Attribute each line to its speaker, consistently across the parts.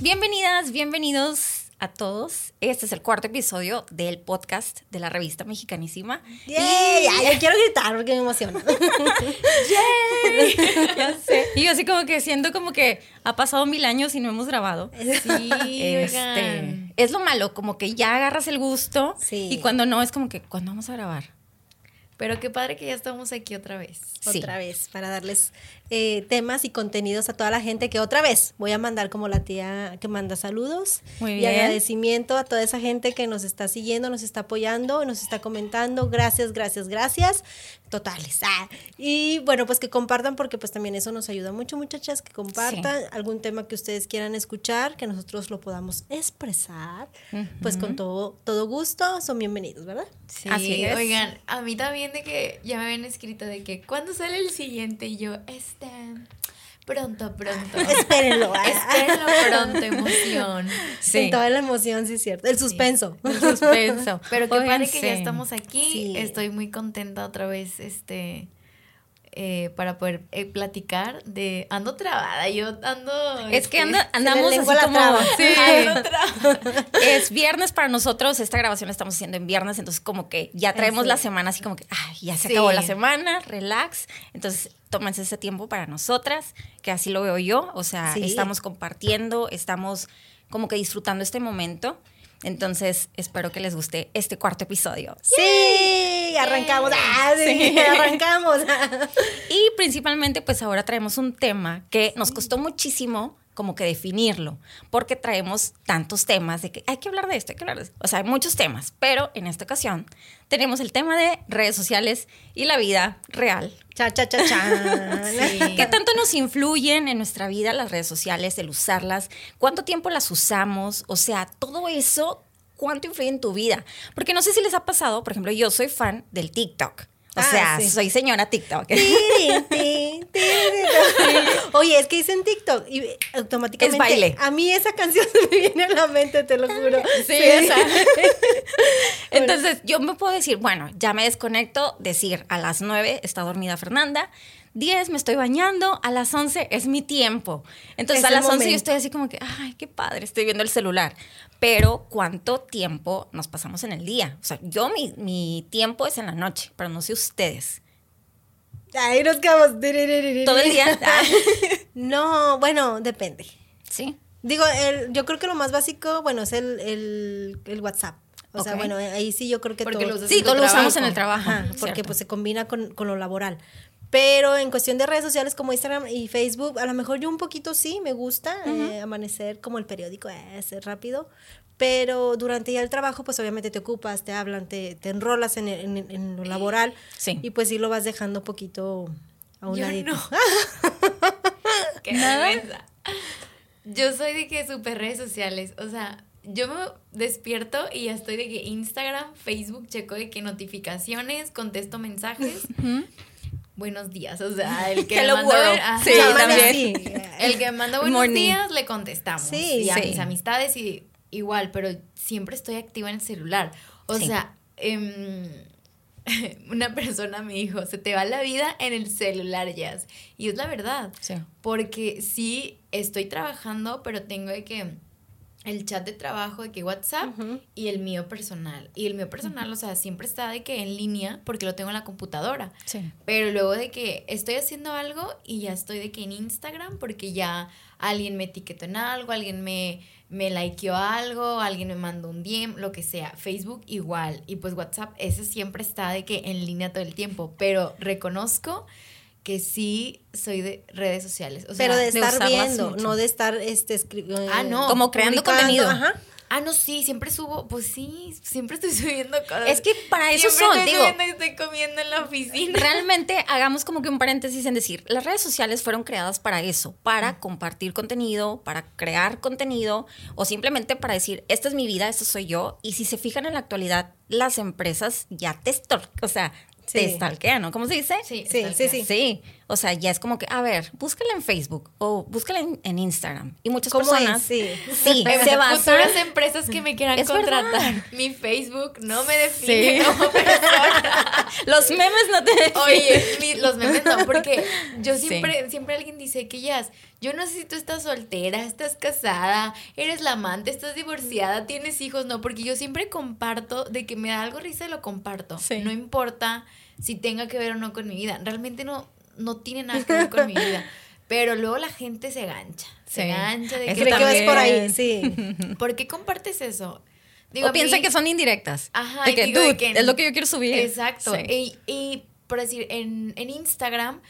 Speaker 1: Bienvenidas, bienvenidos a todos. Este es el cuarto episodio del podcast de la revista Mexicanísima.
Speaker 2: ¡Yay! Ay, yo quiero gritar porque me emociona.
Speaker 1: ¡Yay! ya sé. Y yo así como que siento como que ha pasado mil años y no hemos grabado.
Speaker 3: Sí,
Speaker 1: Este, es lo malo, como que ya agarras el gusto
Speaker 2: Sí.
Speaker 1: y cuando no es como que, ¿cuándo vamos a grabar?
Speaker 3: Pero qué padre que ya estamos aquí otra vez.
Speaker 1: Sí.
Speaker 2: Otra vez, para darles eh, temas y contenidos a toda la gente que otra vez voy a mandar como la tía que manda saludos
Speaker 1: Muy
Speaker 2: y
Speaker 1: bien.
Speaker 2: agradecimiento a toda esa gente que nos está siguiendo, nos está apoyando, nos está comentando. Gracias, gracias, gracias. Totales. Ah, Y bueno, pues que compartan porque pues también eso nos ayuda mucho, muchachas, que compartan algún tema que ustedes quieran escuchar, que nosotros lo podamos expresar. Pues con todo, todo gusto, son bienvenidos, ¿verdad?
Speaker 3: Sí,
Speaker 1: Así es.
Speaker 3: oigan, a mí también de que ya me habían escrito de que ¿cuándo sale el siguiente? Y yo, este, pronto, pronto.
Speaker 2: Espérenlo. ah.
Speaker 3: Espérenlo pronto, emoción.
Speaker 2: En toda la emoción, sí es cierto. El suspenso.
Speaker 1: El suspenso.
Speaker 3: Pero qué
Speaker 1: Oigan,
Speaker 3: padre que ya
Speaker 1: sí.
Speaker 3: estamos aquí.
Speaker 2: Sí.
Speaker 3: Estoy muy contenta otra vez, este, eh, para poder eh, platicar de... Ando trabada, yo ando...
Speaker 1: Es que anda- andamos así
Speaker 2: la
Speaker 1: como...
Speaker 2: traba.
Speaker 1: Sí.
Speaker 3: ando.
Speaker 1: Es viernes para nosotros, esta grabación la estamos haciendo en viernes, entonces como que ya traemos la semana así como que, ay, ya se
Speaker 3: Sí.
Speaker 1: acabó la semana, relax. Entonces tómense ese tiempo para nosotras, que así lo veo yo, o sea,
Speaker 2: Sí.
Speaker 1: estamos compartiendo, estamos como que disfrutando este momento. Entonces espero que les guste este cuarto episodio.
Speaker 2: Sí, arrancamos. Ah, sí,
Speaker 1: Sí.
Speaker 2: arrancamos.
Speaker 1: Y principalmente, pues ahora traemos un tema que nos costó muchísimo como que definirlo, porque traemos tantos temas de que hay que hablar de esto, hay que hablar de esto. O sea, hay muchos temas, pero en esta ocasión tenemos el tema de redes sociales y la vida real.
Speaker 2: Cha, cha, cha, cha.
Speaker 3: Sí.
Speaker 1: ¿Qué tanto nos influyen en nuestra vida las redes sociales, el usarlas? ¿Cuánto tiempo las usamos? O sea, todo eso, ¿cuánto influye en tu vida? Porque no sé si les ha pasado, por ejemplo, yo soy fan del TikTok. O
Speaker 2: Ah,
Speaker 1: sea,
Speaker 2: sí.
Speaker 1: soy señora TikTok.
Speaker 2: Tiri, ti, tiri. Oye, es que hice en TikTok y automáticamente.
Speaker 1: Es baile.
Speaker 2: A mí esa canción se me viene a la mente, te lo juro.
Speaker 1: Sí, sea. Entonces, yo me puedo decir, bueno, ya me desconecto, decir a las 9 está dormida Fernanda, 10 me estoy bañando, a las 11 es mi tiempo. Entonces,
Speaker 2: Es
Speaker 1: a las 11 yo estoy así como que, ay, qué padre, estoy viendo el celular. Pero, ¿cuánto tiempo nos pasamos en el día? O sea, yo mi, mi tiempo es en la noche, pero no sé ustedes.
Speaker 2: Ahí nos quedamos.
Speaker 1: Todo el día. ah,
Speaker 2: No, bueno, depende.
Speaker 1: sí.
Speaker 2: Digo, el- yo creo que lo más básico, bueno, es el, el, el WhatsApp. O sea, bueno, ahí sí yo creo que
Speaker 3: Porque
Speaker 2: todo.
Speaker 1: Sí, todo lo usamos en el trabajo.
Speaker 2: Ajá, porque pues se combina con, con lo laboral. Pero en cuestión de redes sociales como Instagram y Facebook, a lo mejor yo un poquito sí, me gusta eh, amanecer como el periódico, eh, ser rápido. Pero durante ya el trabajo, pues obviamente te ocupas, te hablan, te, te enrolas en, el- en- en lo laboral.
Speaker 1: Sí.
Speaker 2: Y pues sí lo vas dejando un poquito a un ladito.
Speaker 3: no. Qué vergüenza. Yo soy de que super redes sociales, o sea, yo me despierto y ya estoy de que Instagram, Facebook, checo de que notificaciones, contesto mensajes. Buenos días, o sea, el que
Speaker 1: Hello
Speaker 3: manda
Speaker 1: world.
Speaker 3: ajá,
Speaker 1: Sí,
Speaker 2: Llámame
Speaker 1: también.
Speaker 2: así.
Speaker 3: el que manda buenos
Speaker 1: Morning.
Speaker 3: días le contestamos.
Speaker 2: Sí,
Speaker 3: y a mis amistades y igual, pero siempre estoy activa en el celular. O sea, em, una persona me dijo, se te va la vida en el celular, Jazz. Y es la verdad.
Speaker 1: Sí.
Speaker 3: Porque sí estoy trabajando, pero tengo que el chat de trabajo, de que WhatsApp y el mío personal. Y el mío personal, o sea, siempre está de que en línea porque lo tengo en la computadora.
Speaker 1: Sí.
Speaker 3: Pero luego de que estoy haciendo algo y ya estoy de que en Instagram porque ya alguien me etiquetó en algo, alguien me, me likeó algo, alguien me mandó un DM, lo que sea. Facebook igual. Y pues WhatsApp, ese siempre está de que en línea todo el tiempo. Pero reconozco que sí soy de redes sociales. O sea,
Speaker 2: Pero de estar viendo,
Speaker 1: mucho.
Speaker 2: no de estar este, escribiendo.
Speaker 3: Ah, no.
Speaker 1: Como creando contenido.
Speaker 2: Ajá.
Speaker 3: Ah, no, sí, siempre subo, pues sí, siempre estoy subiendo cosas.
Speaker 1: Es que para eso
Speaker 3: Siempre
Speaker 1: son,
Speaker 3: estoy
Speaker 1: digo.
Speaker 3: subiendo estoy comiendo en la oficina.
Speaker 1: Realmente hagamos como que un paréntesis en decir, las redes sociales fueron creadas para eso, para compartir contenido, para crear contenido o simplemente para decir, esta es mi vida, esto soy yo. Y si se fijan en la actualidad, las empresas ya te o sea, te
Speaker 2: Sí.
Speaker 1: stalkean, ¿no? ¿Cómo se dice?
Speaker 3: Sí,
Speaker 2: Sí, sí, sí.
Speaker 1: Sí, O sea, ya es como que, a ver, búscala en Facebook o búscala en, en Instagram. Y muchas
Speaker 2: ¿Cómo
Speaker 1: personas.
Speaker 2: es? Sí.
Speaker 1: Sí, se basan.
Speaker 3: Futuras empresas que me quieran
Speaker 1: Es
Speaker 3: contratar.
Speaker 1: verdad.
Speaker 3: Mi Facebook no me define
Speaker 1: Sí.
Speaker 3: como persona.
Speaker 1: Los memes no te definen.
Speaker 3: Oye, mi- los memes no, porque yo
Speaker 1: Sí.
Speaker 3: siempre, siempre alguien dice que ya, yo no sé si tú estás soltera, estás casada, eres la amante, estás divorciada, tienes hijos, no, porque yo siempre comparto, de que me da algo risa y lo comparto.
Speaker 1: Sí.
Speaker 3: No importa si tenga que ver o no con mi vida, realmente no, no tiene nada que ver con mi vida. Pero luego la gente se gancha, se gancha de que,
Speaker 2: Cree que vas por ahí, sí.
Speaker 3: ¿por qué compartes eso?
Speaker 1: o
Speaker 3: a
Speaker 1: piensa
Speaker 3: mí-
Speaker 1: que son indirectas.
Speaker 3: Ajá,
Speaker 1: de que,
Speaker 3: digo de
Speaker 1: dude,
Speaker 3: que-
Speaker 1: es lo que yo quiero subir.
Speaker 3: Exacto.
Speaker 1: Sí.
Speaker 3: Y, y, por decir, en, en Instagram,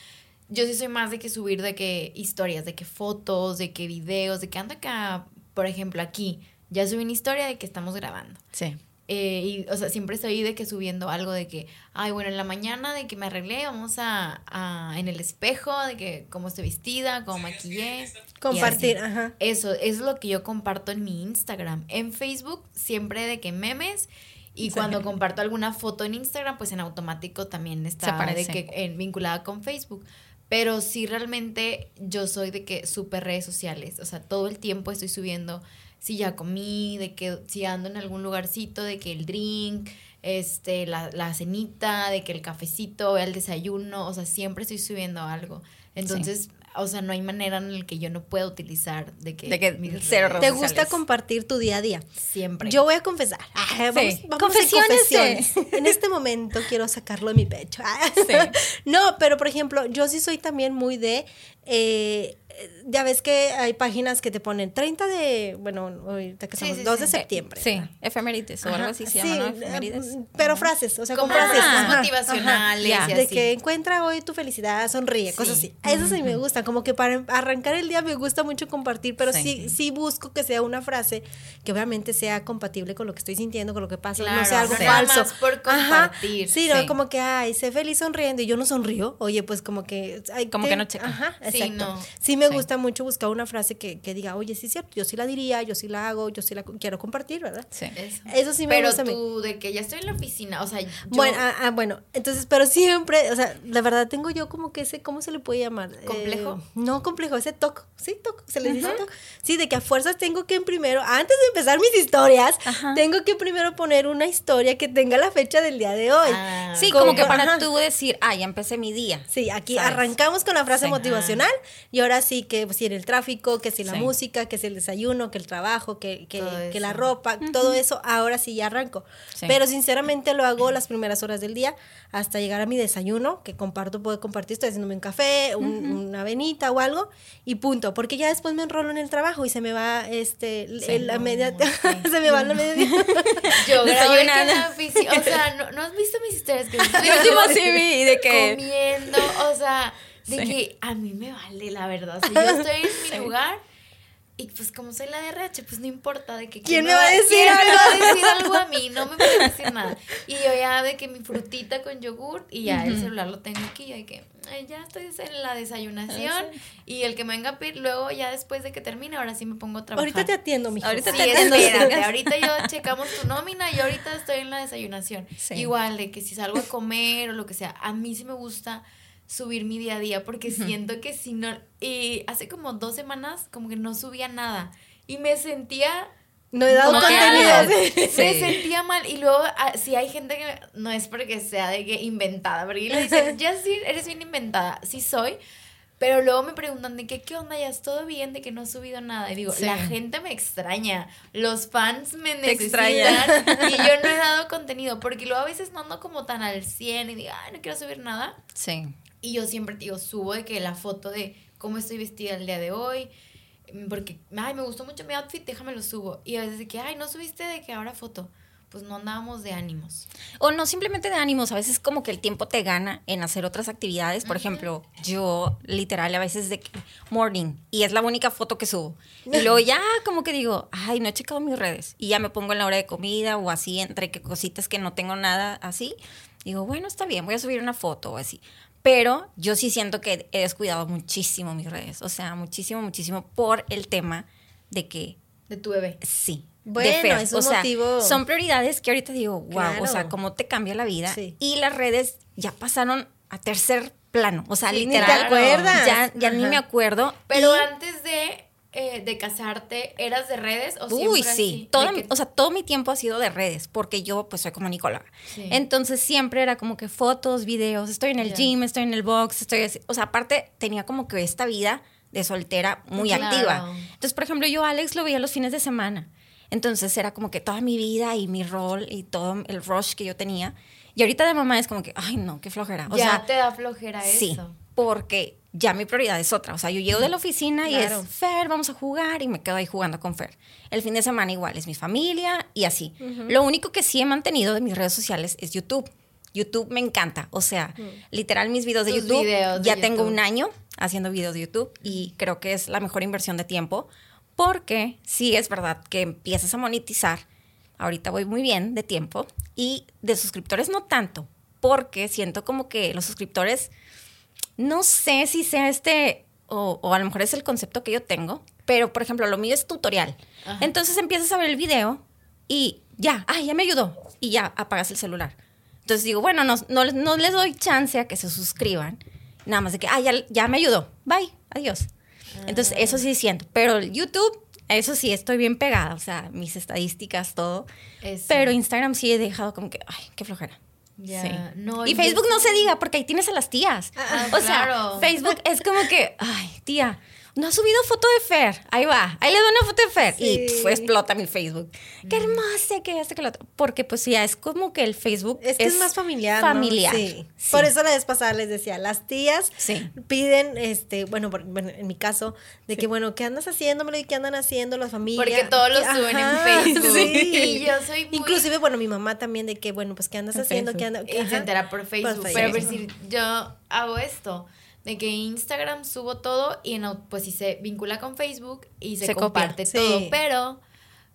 Speaker 3: yo sí soy más de que subir de que historias, de que fotos, de que videos, de que anda acá, por ejemplo, aquí. Ya subí una historia de que estamos grabando.
Speaker 1: Sí.
Speaker 3: Eh, y, o sea, siempre estoy de que subiendo algo de que, ay, bueno, en la mañana de que me arreglé, vamos a, a- en el espejo, de que cómo estoy vestida, cómo maquillé.
Speaker 2: Compartir,
Speaker 3: así.
Speaker 2: ajá.
Speaker 3: Eso, es lo que yo comparto en mi Instagram. En Facebook, siempre de que memes. Y
Speaker 1: Sí.
Speaker 3: cuando comparto alguna foto en Instagram, pues en automático también está de que, en- vinculada con Facebook. Pero sí, realmente yo soy de que súper redes sociales. O sea, todo el tiempo estoy subiendo si ya comí, de que si ando en algún lugarcito, de que el drink, este, la, la cenita, de que el cafecito, el desayuno. O sea, siempre estoy subiendo algo. Entonces, o sea, no hay manera en la que yo no pueda utilizar de que,
Speaker 1: De que cero
Speaker 3: redes
Speaker 2: ¿Te gusta compartir tu día a día?
Speaker 3: Siempre.
Speaker 2: Yo voy a confesar. Ah, vamos,
Speaker 1: Sí.
Speaker 2: vamos a
Speaker 1: Confesiones,
Speaker 2: confesiones. En este momento quiero sacarlo de mi pecho. Ah.
Speaker 1: Sí.
Speaker 2: No, pero por ejemplo, yo sí soy también muy de. eh, ya ves que hay páginas que te ponen 30 de. Bueno, ahorita que
Speaker 3: Sí,
Speaker 2: estamos
Speaker 3: sí,
Speaker 2: 2 de
Speaker 3: sí.
Speaker 2: septiembre.
Speaker 1: Sí, efemérides o algo así se
Speaker 2: sí,
Speaker 1: llama, ¿no?
Speaker 2: eh,
Speaker 1: Efemérides.
Speaker 2: Pero frases, o sea,
Speaker 3: Como
Speaker 2: frases. ajá,
Speaker 3: motivacionales
Speaker 2: ajá.
Speaker 3: y
Speaker 2: De
Speaker 3: así.
Speaker 2: que encuentra hoy tu felicidad, sonríe, cosas
Speaker 3: Sí.
Speaker 2: así. Eso sí me gusta, como que para arrancar el día me gusta mucho compartir, pero sí,
Speaker 1: Sí.
Speaker 2: sí, busco que sea una frase que obviamente sea compatible con lo que estoy sintiendo, con lo que pasa, no
Speaker 3: Claro,
Speaker 2: sea algo
Speaker 3: sí. Nada
Speaker 2: falso.
Speaker 3: más por
Speaker 2: Ajá.
Speaker 3: compartir,
Speaker 2: Sí, no,
Speaker 1: sí.
Speaker 2: como que, ay, sé feliz sonriendo y yo no sonrío. Oye, pues como que... ay,
Speaker 1: Como que no checa.
Speaker 2: Ajá,
Speaker 3: Sí,
Speaker 2: exacto.
Speaker 3: no.
Speaker 2: Sí me
Speaker 1: Sí.
Speaker 2: gusta mucho buscar una frase que, que diga, oye, sí es cierto, yo sí la diría, yo sí la hago, yo sí la quiero compartir, ¿verdad?
Speaker 1: Sí.
Speaker 3: Eso.
Speaker 2: Eso sí me
Speaker 3: Pero
Speaker 2: gusta a mí.
Speaker 3: tú, de que ya estoy en la oficina, o sea, yo,
Speaker 2: Bueno, ah, ah, bueno, entonces, pero siempre, o sea, la verdad tengo yo como que ese, ¿cómo se le puede llamar?
Speaker 3: ¿Complejo?
Speaker 2: Eh, no complejo, ese toque, sí, toque, se le dice toque. Sí, de que a fuerzas tengo que primero, antes de empezar mis historias,
Speaker 1: Ajá.
Speaker 2: tengo que primero poner una historia que tenga la fecha del día de hoy.
Speaker 3: Ah,
Speaker 1: Sí, como que para
Speaker 2: Ajá.
Speaker 1: tú decir, ah, ya empecé mi día.
Speaker 2: Sí, aquí
Speaker 1: ¿Sabes?
Speaker 2: arrancamos con la frase
Speaker 1: Sí.
Speaker 2: motivacional y ahora sí que pues, si en el tráfico, que si la
Speaker 1: Sí.
Speaker 2: música, que si el desayuno, que el trabajo, que, que, que la ropa, todo eso, ahora sí ya arranco.
Speaker 1: Sí.
Speaker 2: Pero sinceramente lo hago las primeras horas del día hasta llegar a mi desayuno, que comparto, puedo compartir, estoy haciéndome un café, un- una avenita o algo y punto, porque ya después me enrolo en el trabajo y se me va este
Speaker 1: Sí.
Speaker 2: la media,
Speaker 3: No,
Speaker 2: se me va la media.
Speaker 3: yo
Speaker 1: Desayunando.
Speaker 3: la oficina, o sea, ¿no, ¿no has visto mis historias? Que
Speaker 1: Yo sí vi de que...
Speaker 3: comiendo, o sea, de
Speaker 1: Sí.
Speaker 3: que a mí me vale, la verdad. Sea, yo estoy en mi lugar y pues como soy la DRH, pues no importa de que
Speaker 2: ¿Quién me va a decir
Speaker 3: quién me
Speaker 2: algo?
Speaker 3: va a decir algo a mí, no me puede decir nada. Y yo ya de que mi frutita con yogur y ya el celular lo tengo aquí, y de que ay, ya estoy en la desayunación
Speaker 1: Ah,
Speaker 3: y el que me venga a pedir, luego ya después de que termine, ahora sí me pongo a trabajar.
Speaker 2: Ahorita te atiendo, mijo.
Speaker 1: Ahorita
Speaker 3: Sí,
Speaker 1: te atiendo.
Speaker 3: espérate, ahorita yo checamos tu nómina y ahorita estoy en la desayunación.
Speaker 1: Sí.
Speaker 3: Igual de que si salgo a comer o lo que sea, a mí sí me gusta subir mi día a día porque siento que si no, y hace como dos semanas como que no subía nada y me sentía
Speaker 2: No he dado contenido. sí.
Speaker 3: me sentía mal y luego ah, si hay gente que no es porque sea de que inventada, porque le dicen, ya sí, eres bien inventada, sí soy, pero luego me preguntan de que, ¿qué onda? ¿Ya es todo bien? De que no he subido nada. Y digo,
Speaker 1: Sí.
Speaker 3: la gente me extraña, los fans me
Speaker 1: Te
Speaker 3: necesitan
Speaker 1: extrañan.
Speaker 3: y yo no he dado contenido, porque luego a veces no ando como tan al 100 y digo, ay, no quiero subir nada.
Speaker 1: Sí.
Speaker 3: Y yo siempre digo, subo de que la foto de cómo estoy vestida el día de hoy, mm, porque, ay, me gustó mucho mi outfit, déjame lo subo. Y a veces de que, ay, no subiste de que ahora foto. Pues no andábamos de ánimos.
Speaker 1: O no simplemente de ánimos, a veces como que el tiempo te gana en hacer otras actividades. Por ejemplo, yo literal a veces de que morning y es la única foto que subo. Y luego ya como que digo, ay, no he checado mis redes. Y ya me pongo en la hora de comida o así, entre que cositas que no tengo nada así. Digo, bueno, está bien, voy a subir una foto o así. Pero yo sí siento que he descuidado muchísimo mis redes. O sea, muchísimo, muchísimo por el tema de que
Speaker 3: De tu bebé.
Speaker 1: Sí.
Speaker 2: Bueno,
Speaker 1: de Fer.
Speaker 2: es un
Speaker 1: o sea,
Speaker 2: motivo.
Speaker 1: Son prioridades que ahorita digo, wow,
Speaker 2: Claro.
Speaker 1: o sea, cómo te cambia la vida.
Speaker 2: Sí.
Speaker 1: Y las redes ya pasaron a tercer plano. O sea,
Speaker 3: Sí,
Speaker 1: literal.
Speaker 2: ni te acuerdas.
Speaker 1: Ya, ya ni me acuerdo.
Speaker 3: Pero
Speaker 1: Y-
Speaker 3: antes de, eh, de casarte, ¿eras de redes o
Speaker 1: Uy, sí.
Speaker 3: así?
Speaker 1: Todo,
Speaker 3: que-
Speaker 1: O sea, todo mi tiempo ha sido de redes, porque yo pues soy comunicóloga.
Speaker 3: Sí.
Speaker 1: Entonces siempre era como que fotos, videos, estoy en el gym, estoy en el box, estoy así. O sea, aparte tenía como que esta vida de soltera muy
Speaker 3: Claro.
Speaker 1: activa. Entonces, por ejemplo, yo a Alex lo veía los fines de semana. Entonces era como que toda mi vida y mi rol y todo el rush que yo tenía. Y ahorita de mamá es como que, ay, no, qué flojera. O
Speaker 3: ya
Speaker 1: sea,
Speaker 3: te da flojera
Speaker 1: sí,
Speaker 3: eso.
Speaker 1: porque ya mi prioridad es otra. O sea, yo llego de la oficina y es Fer, vamos a jugar y me quedo ahí jugando con Fer. El fin de semana igual es mi familia y así. Lo único que sí he mantenido de mis redes sociales es YouTube. YouTube me encanta. O sea, literal mis videos de
Speaker 3: Tus
Speaker 1: YouTube.
Speaker 3: videos de
Speaker 1: ya tengo un año haciendo videos de YouTube y creo que es la mejor inversión de tiempo porque sí es verdad que empiezas a monetizar. Ahorita voy muy bien de tiempo y de suscriptores no tanto, porque siento como que los suscriptores no sé si sea este, o, o a lo mejor es el concepto que yo tengo, pero por ejemplo, lo mío es tutorial.
Speaker 3: Ajá.
Speaker 1: Entonces empiezas a ver el video y ya, ay, ya me ayudó. Y ya apagas el celular. Entonces digo, bueno, no, no, les- no les doy chance a que se suscriban. Nada más de que, ay, ya, ya me ayudó. Bye, adiós. Entonces, eso sí siento. Pero YouTube, eso sí, estoy bien pegada. O sea, mis estadísticas, todo.
Speaker 3: Eso.
Speaker 1: Pero Instagram sí he dejado como que, ay, qué flojera.
Speaker 3: Ya,
Speaker 1: Sí.
Speaker 3: no,
Speaker 1: y
Speaker 3: yo
Speaker 1: Facebook no se diga, porque ahí tienes a las tías.
Speaker 3: Ah,
Speaker 1: o sea,
Speaker 3: claro.
Speaker 1: Facebook es como que, ay, tía, no ha subido foto de Fer. Ahí va, ahí le doy una foto de Fer. Y pf, explota mi Facebook. Qué hermosa que este que lo otro. Porque pues ya es como que el Facebook
Speaker 2: Es que es, más familiar. ¿no?
Speaker 1: Familiar.
Speaker 2: Sí.
Speaker 1: Sí.
Speaker 2: Por eso la vez pasada les decía, las tías
Speaker 1: Sí.
Speaker 2: piden, este, bueno, por- bueno, en mi caso, de que, bueno, ¿qué andas haciéndolo y qué andan haciendo las familias?
Speaker 3: Porque todos lo suben
Speaker 2: ajá,
Speaker 3: en Facebook.
Speaker 2: sí.
Speaker 3: Y yo soy muy...
Speaker 2: Inclusive, bueno, mi mamá también de que, bueno, pues, ¿qué andas
Speaker 1: En
Speaker 2: haciendo? ¿Qué
Speaker 1: Facebook.
Speaker 2: anda?
Speaker 3: Y se
Speaker 2: ajá.
Speaker 3: entera por Facebook.
Speaker 2: Por
Speaker 3: Pero por decir, yo hago esto. De que Instagram subo todo y en, pues sí se vincula con Facebook y se,
Speaker 1: Se copia.
Speaker 3: comparte
Speaker 2: Sí.
Speaker 3: todo. Pero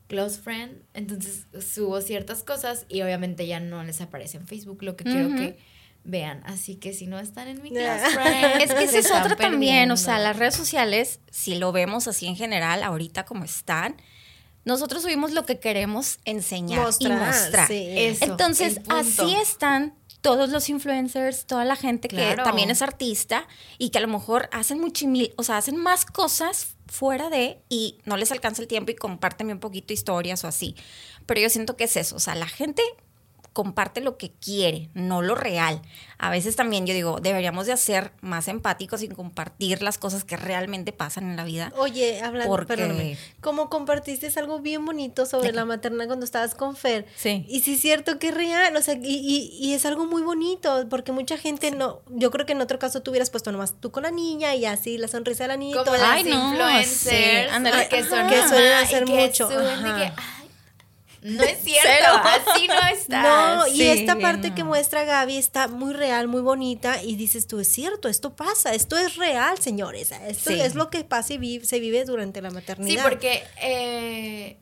Speaker 3: close friend, entonces subo ciertas cosas y obviamente ya no les aparece en Facebook lo que quiero que vean. Así que si no están en mi close friend,
Speaker 1: Es que esa
Speaker 3: se
Speaker 1: es otra también, o sea, las redes sociales, si lo vemos así en general, ahorita como están, nosotros subimos lo que queremos enseñar y
Speaker 2: Mostrar,
Speaker 1: mostrar.
Speaker 2: sí.
Speaker 3: Eso,
Speaker 1: Entonces, así están todos los influencers, toda la gente que también es artista y que a lo mejor hacen mucho, o sea, hacen más cosas fuera de y no les alcanza el tiempo y comparten un poquito historias o así. Pero yo siento que es eso, o sea, la gente comparte lo que quiere, no lo real. A veces también yo digo, deberíamos de ser más empáticos y compartir las cosas que realmente pasan en la vida.
Speaker 2: Oye, hablando,
Speaker 1: Porque-
Speaker 2: perdóname, como compartiste algo bien bonito sobre la maternidad cuando estabas con Fer.
Speaker 1: Sí.
Speaker 2: Y sí es cierto que es real, o sea, y, y- y es algo muy bonito, porque mucha gente no, yo creo que en otro caso tú hubieras puesto nomás tú con la niña y así, la sonrisa de la niña.
Speaker 3: Como las
Speaker 1: Ay, no,
Speaker 3: influencers
Speaker 1: sí, ándale.
Speaker 3: que son
Speaker 2: Que suelen hacer
Speaker 3: y que
Speaker 2: mucho,
Speaker 3: suben de
Speaker 2: ajá.
Speaker 3: que, ay, no es cierto,
Speaker 1: Cero.
Speaker 3: así no está.
Speaker 2: No, y
Speaker 1: sí,
Speaker 2: esta parte
Speaker 1: no.
Speaker 2: que muestra Gaby está muy real, muy bonita, y dices tú, es cierto, esto pasa, esto es real, señores, esto
Speaker 1: Sí.
Speaker 2: es lo que pasa y se vive durante la
Speaker 3: Sí,
Speaker 2: maternidad.
Speaker 3: porque eh,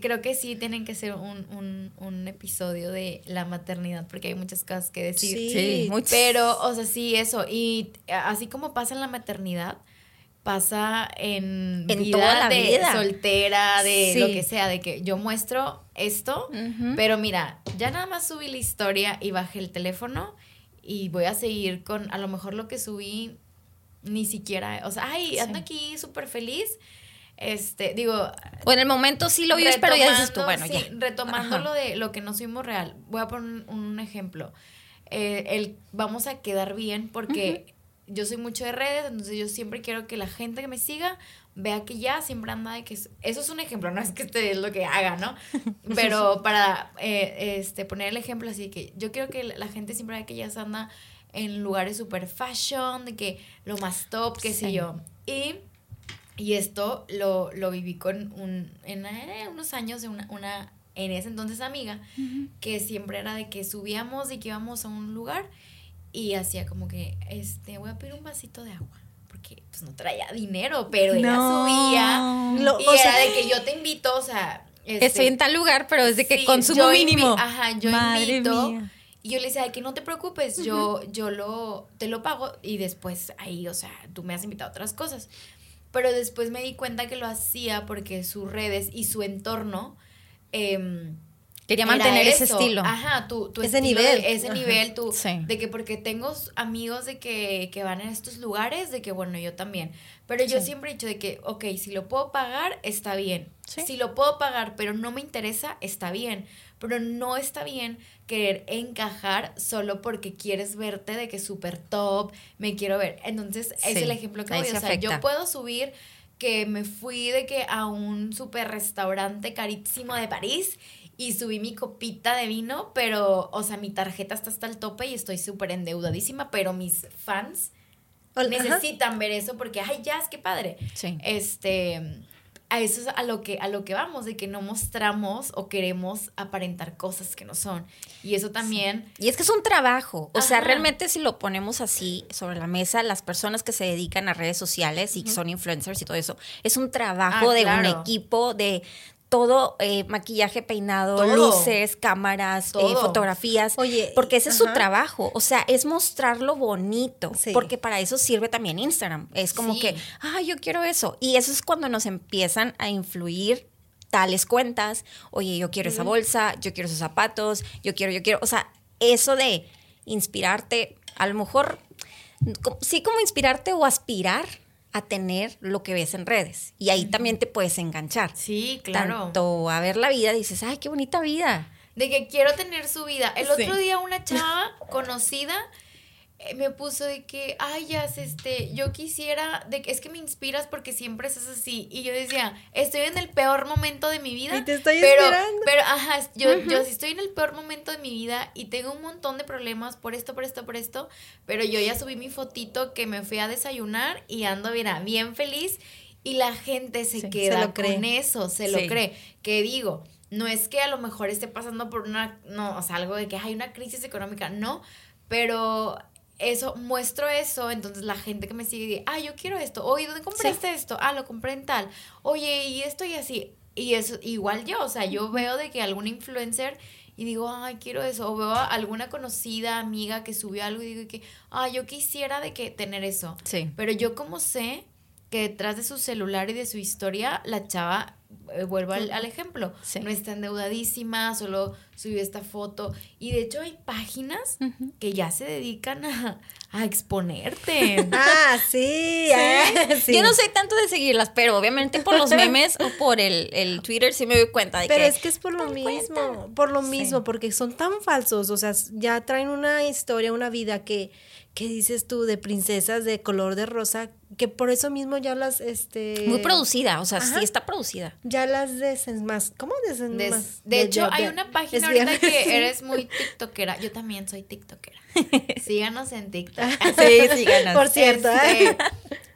Speaker 3: creo que sí tienen que ser un, un, un episodio de la maternidad, porque hay muchas cosas que decir.
Speaker 2: Sí.
Speaker 1: Sí, muy-
Speaker 3: Pero, o sea, sí, eso. Y así como pasa en la maternidad, pasa en,
Speaker 1: En
Speaker 3: vida
Speaker 1: toda la
Speaker 3: de
Speaker 1: vida.
Speaker 3: soltera, de
Speaker 1: Sí.
Speaker 3: lo que sea, de que yo muestro esto, pero mira, ya nada más subí la historia y bajé el teléfono y voy a seguir con a lo mejor lo que subí ni siquiera, o sea, ay, ando
Speaker 1: Sí.
Speaker 3: aquí súper feliz. Este, digo,
Speaker 1: O en el momento sí lo vives, pero ya dices tú, bueno,
Speaker 3: sí,
Speaker 1: ya.
Speaker 3: Retomando
Speaker 1: Ajá.
Speaker 3: lo de lo que no subimos real. Voy a poner un, un ejemplo. Eh, el vamos a quedar bien porque yo soy mucho de redes, entonces yo siempre quiero que la gente que me siga vea que ya siempre anda de que es- eso es un ejemplo, no es que este es lo que haga, ¿no? Pero para eh, este poner el ejemplo así que yo quiero que la gente siempre vea que ya se anda en lugares super fashion, de que lo más top, qué sé yo. Y y esto lo, lo viví con un, en eh, unos años de una, una, en ese entonces amiga, que siempre era de que subíamos y que íbamos a un lugar y hacía como que, este, voy a pedir un vasito de agua, porque pues no traía dinero, pero ella
Speaker 1: No.
Speaker 3: subía
Speaker 2: Lo-
Speaker 3: y
Speaker 2: o
Speaker 3: era
Speaker 2: sea-
Speaker 3: de que yo te invito, o sea... este,
Speaker 1: Estoy en tal lugar, pero es de que
Speaker 3: sí,
Speaker 1: consumo mínimo.
Speaker 3: Ajá, yo
Speaker 1: Madre
Speaker 3: invito.
Speaker 1: mía.
Speaker 3: Y yo le decía, "Ay, que no te preocupes, yo, yo lo, te lo pago y después ahí, o sea, tú me has invitado a otras cosas. Pero después me di cuenta que lo hacía porque sus redes y su entorno em,
Speaker 1: Quería mantener ese
Speaker 3: eso.
Speaker 1: estilo.
Speaker 3: Ajá, tu, tu
Speaker 2: Ese
Speaker 3: estilo
Speaker 2: nivel.
Speaker 3: de- ese
Speaker 2: Ajá.
Speaker 3: nivel, tú,
Speaker 1: Sí.
Speaker 3: de que porque tengo amigos de que, que van a estos lugares, de que bueno, yo también. Pero yo
Speaker 1: Sí.
Speaker 3: siempre he dicho de que, ok, si lo puedo pagar, está bien.
Speaker 1: Sí.
Speaker 3: Si lo puedo pagar, pero no me interesa, está bien. Pero no está bien querer encajar solo porque quieres verte de que súper top, me quiero ver. Entonces, es
Speaker 1: Sí,
Speaker 3: el ejemplo que
Speaker 1: ahí
Speaker 3: voy.
Speaker 1: se
Speaker 3: O sea, yo puedo subir que me fui de que a un super restaurante carísimo de París y subí mi copita de vino, pero, o sea, mi tarjeta está hasta el tope y estoy súper endeudadísima, pero mis fans
Speaker 2: ajá.
Speaker 3: necesitan ver eso porque, ay, ya, es que padre.
Speaker 1: Sí.
Speaker 3: Este, a eso es a lo que, a lo que vamos, de que no mostramos o queremos aparentar cosas que no son. Y eso también,
Speaker 1: Y es que es un trabajo. O sea, realmente si lo ponemos así sobre la mesa, las personas que se dedican a redes sociales y son influencers y todo eso, es un trabajo
Speaker 3: Ah,
Speaker 1: de
Speaker 3: claro.
Speaker 1: un equipo de todo eh, maquillaje, peinado,
Speaker 3: Todo.
Speaker 1: luces, cámaras, eh, fotografías.
Speaker 2: Oye,
Speaker 1: porque ese es su trabajo. O sea, es mostrarlo bonito.
Speaker 2: Sí.
Speaker 1: Porque para eso sirve también Instagram. Es como
Speaker 3: Sí.
Speaker 1: que, ah, yo quiero eso. Y eso es cuando nos empiezan a influir tales cuentas. Oye, yo quiero esa bolsa, yo quiero esos zapatos, yo quiero, yo quiero. O sea, eso de inspirarte, a lo mejor, sí como inspirarte o aspirar a tener lo que ves en redes. Y ahí también te puedes enganchar.
Speaker 3: sí, claro.
Speaker 1: Tanto a ver la vida, dices, ay, qué bonita vida.
Speaker 3: De que quiero tener su vida. El
Speaker 1: Sí.
Speaker 3: otro día una chava conocida me puso de que, ay, ya, este, yo quisiera, de que es que me inspiras porque siempre estás así. Y yo decía, estoy en el peor momento de mi vida.
Speaker 2: Y te estoy
Speaker 3: pero,
Speaker 2: inspirando.
Speaker 3: Pero, ajá, es- yo, yo sí estoy en el peor momento de mi vida y tengo un montón de problemas por esto, por esto, por esto. Pero yo ya subí mi fotito que me fui a desayunar y ando, mira, bien feliz. Y la gente se
Speaker 1: Sí,
Speaker 3: queda
Speaker 2: se lo cree.
Speaker 3: con eso, se lo cree. Que digo, no es que a lo mejor esté pasando por una, no, o sea, algo de que hay una crisis económica, no, pero eso, muestro eso, entonces la gente que me sigue dice, ah, yo quiero esto, oye, ¿dónde compraste esto? Ah, lo compré en tal, oye, y esto y así, y eso, igual yo, o sea, yo veo de que algún influencer y digo, ay, quiero eso, o veo a alguna conocida amiga que subió algo y digo que, ah, yo quisiera de que tener eso,
Speaker 1: Sí.
Speaker 3: pero yo como sé que detrás de su celular y de su historia, la chava, eh, vuelvo al, al ejemplo,
Speaker 1: Sí.
Speaker 3: no está endeudadísima, solo subió esta foto. Y de hecho hay páginas que ya se dedican a, a exponerte.
Speaker 2: Ah, sí. sí.
Speaker 1: Yo no soy tanto de seguirlas, pero obviamente por los memes o por el, el Twitter sí me doy cuenta de
Speaker 2: Pero
Speaker 1: que...
Speaker 2: es que es por lo mismo,
Speaker 1: cuenta.
Speaker 2: por lo mismo, porque son tan falsos, o sea, ya traen una historia, una vida que, que dices tú de princesas de color de rosa, que por eso mismo ya las, este...
Speaker 1: Muy producida, o sea,
Speaker 2: Ajá.
Speaker 1: sí está producida.
Speaker 2: Ya las desenmas, ¿cómo
Speaker 3: Des-
Speaker 2: desenmas?
Speaker 3: de, hecho, hay una página ahorita que eres muy tiktokera. Yo también soy tiktokera. Síganos en TikTok.
Speaker 1: Sí, síganos.
Speaker 2: Por cierto, ¿eh?
Speaker 3: Este,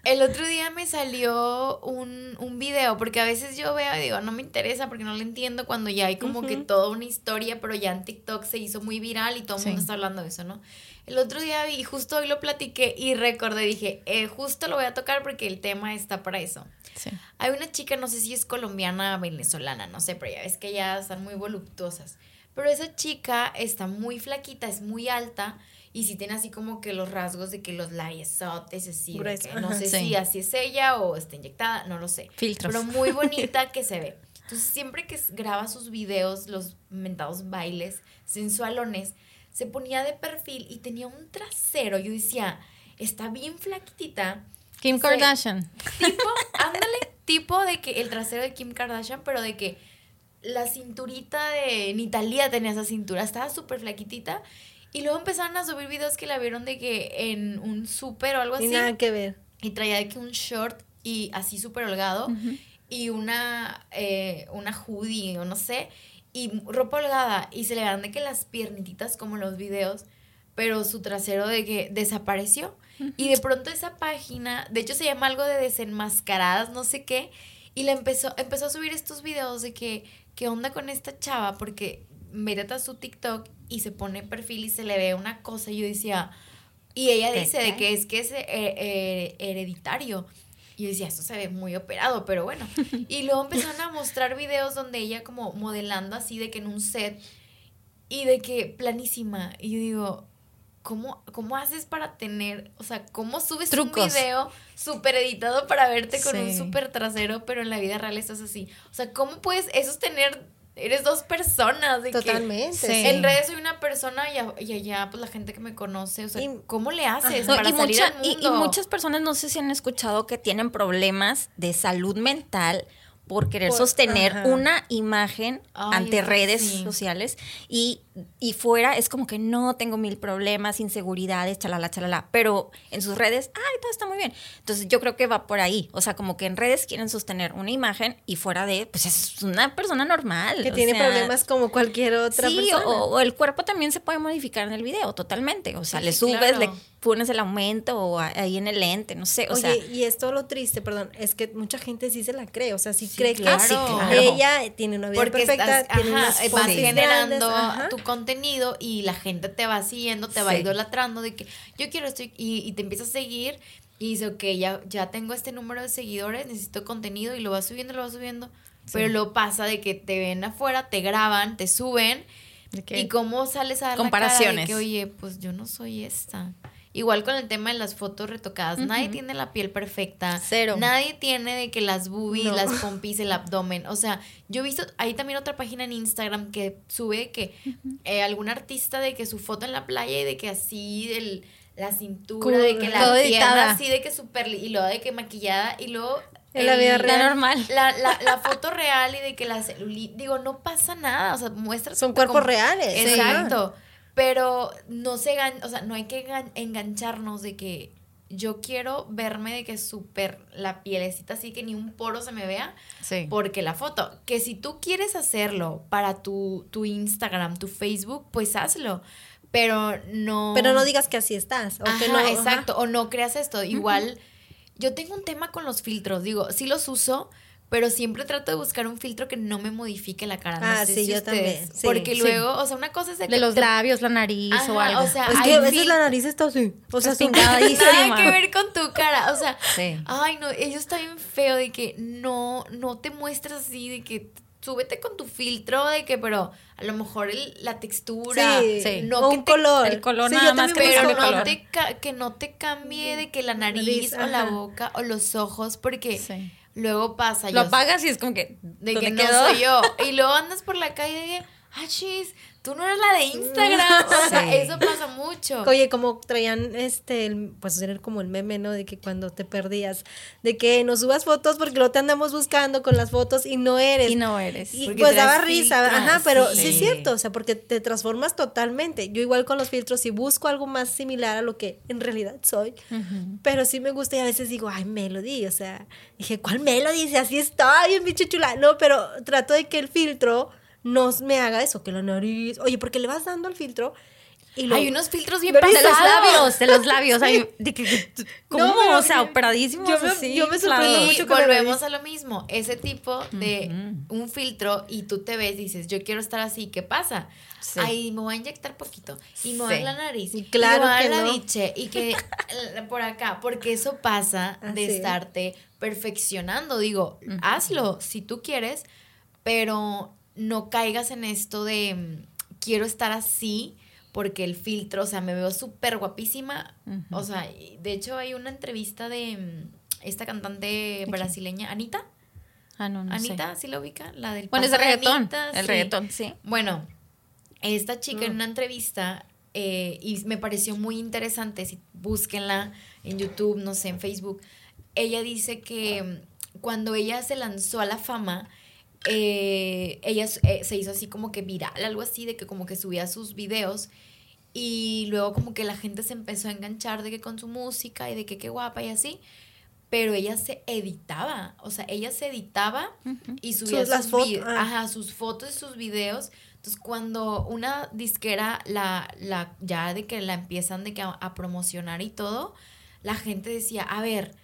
Speaker 3: el otro día me salió un, un video, porque a veces yo veo y digo, no me interesa porque no lo entiendo cuando ya hay como que toda una historia, pero ya en TikTok se hizo muy viral y todo el
Speaker 1: Sí.
Speaker 3: mundo está hablando de eso, ¿no? El otro día vi, justo hoy lo platiqué y recordé, dije, eh, justo lo voy a tocar porque el tema está para eso.
Speaker 1: Sí.
Speaker 3: Hay una chica, no sé si es colombiana venezolana, no sé, pero ya ves que ya están muy voluptuosas. Pero esa chica está muy flaquita, es muy alta y sí tiene así como que los rasgos de que los labiosotes, así. de que no sé
Speaker 1: Sí.
Speaker 3: si así es ella o está inyectada, no lo sé.
Speaker 1: Filtros.
Speaker 3: Pero muy bonita que se ve. Entonces, siempre que graba sus videos, los mentados bailes sensualones, se ponía de perfil y tenía un trasero. Yo decía, está bien flaquitita.
Speaker 1: Kim. Kardashian.
Speaker 3: Tipo, ándale, tipo de que el trasero de Kim Kardashian, pero de que la cinturita de Nitalia tenía esa cintura, estaba súper flaquitita. Y luego empezaron a subir videos que la vieron de que en un súper o algo
Speaker 2: Y
Speaker 3: así.
Speaker 2: nada que ver.
Speaker 3: Y traía de que un short y así súper holgado. Y una, eh, una hoodie o no sé. Y ropa holgada. Y se le dan de que las piernititas como en los videos. Pero su trasero de que desapareció. Y de pronto esa página, de hecho se llama algo de desenmascaradas, no sé qué. Y le empezó, empezó a subir estos videos de que, ¿qué onda con esta chava? Porque métete a su TikTok y se pone perfil y se le ve una cosa. Y yo decía, y ella
Speaker 1: ¿Qué
Speaker 3: dice de que es que es eh, eh, hereditario. Y yo decía, esto se ve muy operado, pero bueno. Y luego empezaron a mostrar videos donde ella como modelando así de que en un set y de que planísima. Y yo digo, ¿cómo, cómo haces para tener, o sea, cómo subes
Speaker 1: Trucos.
Speaker 3: un video súper editado para verte con un súper trasero, pero en la vida real estás así? O sea, ¿cómo puedes, eso es tener eres dos personas. De que
Speaker 2: Totalmente.
Speaker 1: Sí.
Speaker 3: en redes soy una persona y, a- y allá, pues la gente que me conoce, o sea,
Speaker 2: Y-
Speaker 3: ¿cómo le haces
Speaker 1: No,
Speaker 3: para
Speaker 1: y,
Speaker 3: salir
Speaker 1: mucha-
Speaker 3: al
Speaker 1: y-
Speaker 3: mundo?
Speaker 1: y muchas personas no sé si han escuchado que tienen problemas de salud mental por querer
Speaker 2: Por-
Speaker 1: sostener
Speaker 2: ajá.
Speaker 1: una imagen
Speaker 3: Ay,
Speaker 1: ante redes
Speaker 3: sí.
Speaker 1: sociales y, y fuera es como que no tengo mil problemas, inseguridades, chalala, chalala, pero en sus redes, ay, todo está muy bien. Entonces yo creo que va por ahí, o sea, como que en redes quieren sostener una imagen y fuera de, pues es una persona normal.
Speaker 2: Que tiene
Speaker 1: sea,
Speaker 2: problemas como cualquier otra
Speaker 1: sí,
Speaker 2: persona.
Speaker 1: o, o el cuerpo también se puede modificar en el video, totalmente. O sea,
Speaker 3: Sí,
Speaker 1: le
Speaker 3: sí,
Speaker 1: subes,
Speaker 3: claro.
Speaker 1: le pones el aumento o ahí en el lente, no sé. O
Speaker 2: Oye,
Speaker 1: sea,
Speaker 2: y esto lo triste, perdón, es que mucha gente sí se la cree, o sea, sí,
Speaker 3: Sí,
Speaker 2: cree
Speaker 3: claro.
Speaker 2: que
Speaker 3: Sí,
Speaker 1: claro.
Speaker 2: ella tiene una vida
Speaker 3: Porque
Speaker 2: perfecta,
Speaker 3: estás,
Speaker 2: tiene
Speaker 3: ajá,
Speaker 2: unas
Speaker 3: vas generando
Speaker 2: grandes,
Speaker 3: tu contenido y la gente te va siguiendo, te va idolatrando de que yo quiero esto y, y te empieza a seguir y dice, ok, ya, ya tengo este número de seguidores, necesito contenido y lo va subiendo, lo va subiendo. Pero luego pasa de que te ven afuera, te graban, te suben
Speaker 1: de
Speaker 3: y cómo sales a dar la cara de
Speaker 1: Comparaciones.
Speaker 3: que, oye, pues yo no soy esta. Igual con el tema de las fotos retocadas, nadie tiene la piel perfecta.
Speaker 1: Cero.
Speaker 3: Nadie tiene de que las boobies,
Speaker 2: No.
Speaker 3: las pompis, el abdomen. O sea, yo he visto, hay también otra página en Instagram que sube que eh, algún artista de que su foto en la playa y de que así del, la cintura, de que la
Speaker 1: Todo
Speaker 3: pierna así de que súper, y luego de que maquillada y luego...
Speaker 2: En la vida
Speaker 3: el-
Speaker 2: real.
Speaker 1: la normal.
Speaker 3: la, la, la foto real y de que la celulita, digo, no pasa nada, o sea, muestra
Speaker 2: Son cuerpos reales, sí.
Speaker 3: Pero no se gan, o sea, no hay que gan- engancharnos de que yo quiero verme de que súper la pielecita así que ni un poro se me vea
Speaker 1: Sí.
Speaker 3: porque la foto, que si tú quieres hacerlo para tu, tu Instagram, tu Facebook, pues hazlo. Pero no.
Speaker 2: Pero no digas que así estás, o que no, ajá.
Speaker 3: exacto. O no creas esto. Igual, yo tengo un tema con los filtros. Digo, sí los uso, pero siempre trato de buscar un filtro que no me modifique la cara. No
Speaker 2: Ah,
Speaker 3: sé
Speaker 2: sí,
Speaker 3: si
Speaker 2: yo
Speaker 3: ustedes-
Speaker 2: también, sí,
Speaker 3: porque
Speaker 2: sí.
Speaker 3: luego, o sea, una cosa es de,
Speaker 1: De los
Speaker 3: te-
Speaker 1: labios, la nariz o algo.
Speaker 3: o sea,
Speaker 2: Es que a veces la nariz está así, o sea, sin.
Speaker 3: Nada que ver con tu cara. O sea, ay, no, ellos está bien feo de que no, no te muestras así, de que súbete con tu filtro, de que, pero a lo mejor el- la textura,
Speaker 2: Sí,
Speaker 1: Sí.
Speaker 3: no
Speaker 2: o
Speaker 3: que
Speaker 2: un
Speaker 3: te-
Speaker 2: color.
Speaker 1: el color
Speaker 2: Sí,
Speaker 1: nada más que
Speaker 3: pero no
Speaker 1: color.
Speaker 3: te ca- que no te cambie de que la nariz,
Speaker 2: Nariz,
Speaker 3: o la boca o los ojos, porque
Speaker 1: Sí.
Speaker 3: Luego pasa.
Speaker 1: Lo
Speaker 3: yo-
Speaker 1: apagas y es como que.
Speaker 3: de
Speaker 1: ¿dónde
Speaker 3: que no
Speaker 1: quedó?
Speaker 3: soy yo. Y luego andas por la calle de que, ah, chis, tú no eres la de Instagram. O sea,
Speaker 1: Sí.
Speaker 3: eso pasa mucho.
Speaker 2: Oye, como traían este, el- pues era como el meme, ¿no? De que cuando te perdías, de que no subas fotos porque lo te andamos buscando con las fotos y no eres.
Speaker 1: Y no eres.
Speaker 2: Y pues daba risa,
Speaker 3: filtros,
Speaker 2: ajá, pero sí.
Speaker 3: sí.
Speaker 2: es cierto, o sea, porque te transformas totalmente. Yo igual con los filtros, si busco algo más similar a lo que en realidad soy, pero sí me gusta y a veces digo, ay, Melody, o sea, dije, ¿cuál Melody? Si así estoy, en bicho chula. No, pero trato de que el filtro no me haga eso, que la nariz, oye, porque le vas dando el filtro y lo...
Speaker 3: Hay unos filtros bien
Speaker 1: De los
Speaker 3: pesados.
Speaker 1: labios, de los labios. ay, de que- que- ¿Cómo?
Speaker 2: No,
Speaker 1: o sea, operadísimos
Speaker 2: yo me-
Speaker 1: así,
Speaker 2: yo me sorprendo
Speaker 3: Y
Speaker 2: mucho
Speaker 3: volvemos a lo mismo, ese tipo de un filtro y tú te ves y dices, yo quiero estar así, ¿qué pasa?
Speaker 1: Sí.
Speaker 3: Ay, me voy a inyectar poquito y me voy a
Speaker 1: Sí.
Speaker 3: dar la nariz
Speaker 2: Y
Speaker 3: y
Speaker 2: claro
Speaker 3: me voy a
Speaker 2: que
Speaker 3: la
Speaker 2: no.
Speaker 3: biche y que por acá, porque eso pasa
Speaker 2: Así
Speaker 3: de
Speaker 2: es.
Speaker 3: estarte perfeccionando, digo, hazlo si tú quieres, pero no caigas en esto de mm, quiero estar así porque el filtro, o sea, me veo súper guapísima. O sea, de hecho hay una entrevista de mm, esta cantante brasileña, Anita.
Speaker 1: Ah, no, no sé.
Speaker 3: Anita, ¿sí la ubica? La del
Speaker 1: Bueno, es de reggaetón.
Speaker 3: Anita,
Speaker 1: el
Speaker 3: sí.
Speaker 1: reggaetón, sí.
Speaker 3: Bueno, esta chica en
Speaker 2: Mm.
Speaker 3: una entrevista eh, y me pareció muy interesante, si búsquenla en YouTube, no sé, en Facebook, ella dice que cuando ella se lanzó a la fama, eh, ella eh, se hizo así como que viral, algo así, de que como que subía sus videos y luego como que la gente se empezó a enganchar de que con su música y de que qué guapa y así. Pero ella se editaba, o sea, ella se editaba y subía
Speaker 2: Sus-
Speaker 3: sus,
Speaker 2: ah.
Speaker 3: ajá, sus fotos y sus videos. Entonces, cuando una disquera la, la, ya de que la empiezan de que a, a promocionar y todo, la gente decía, a ver,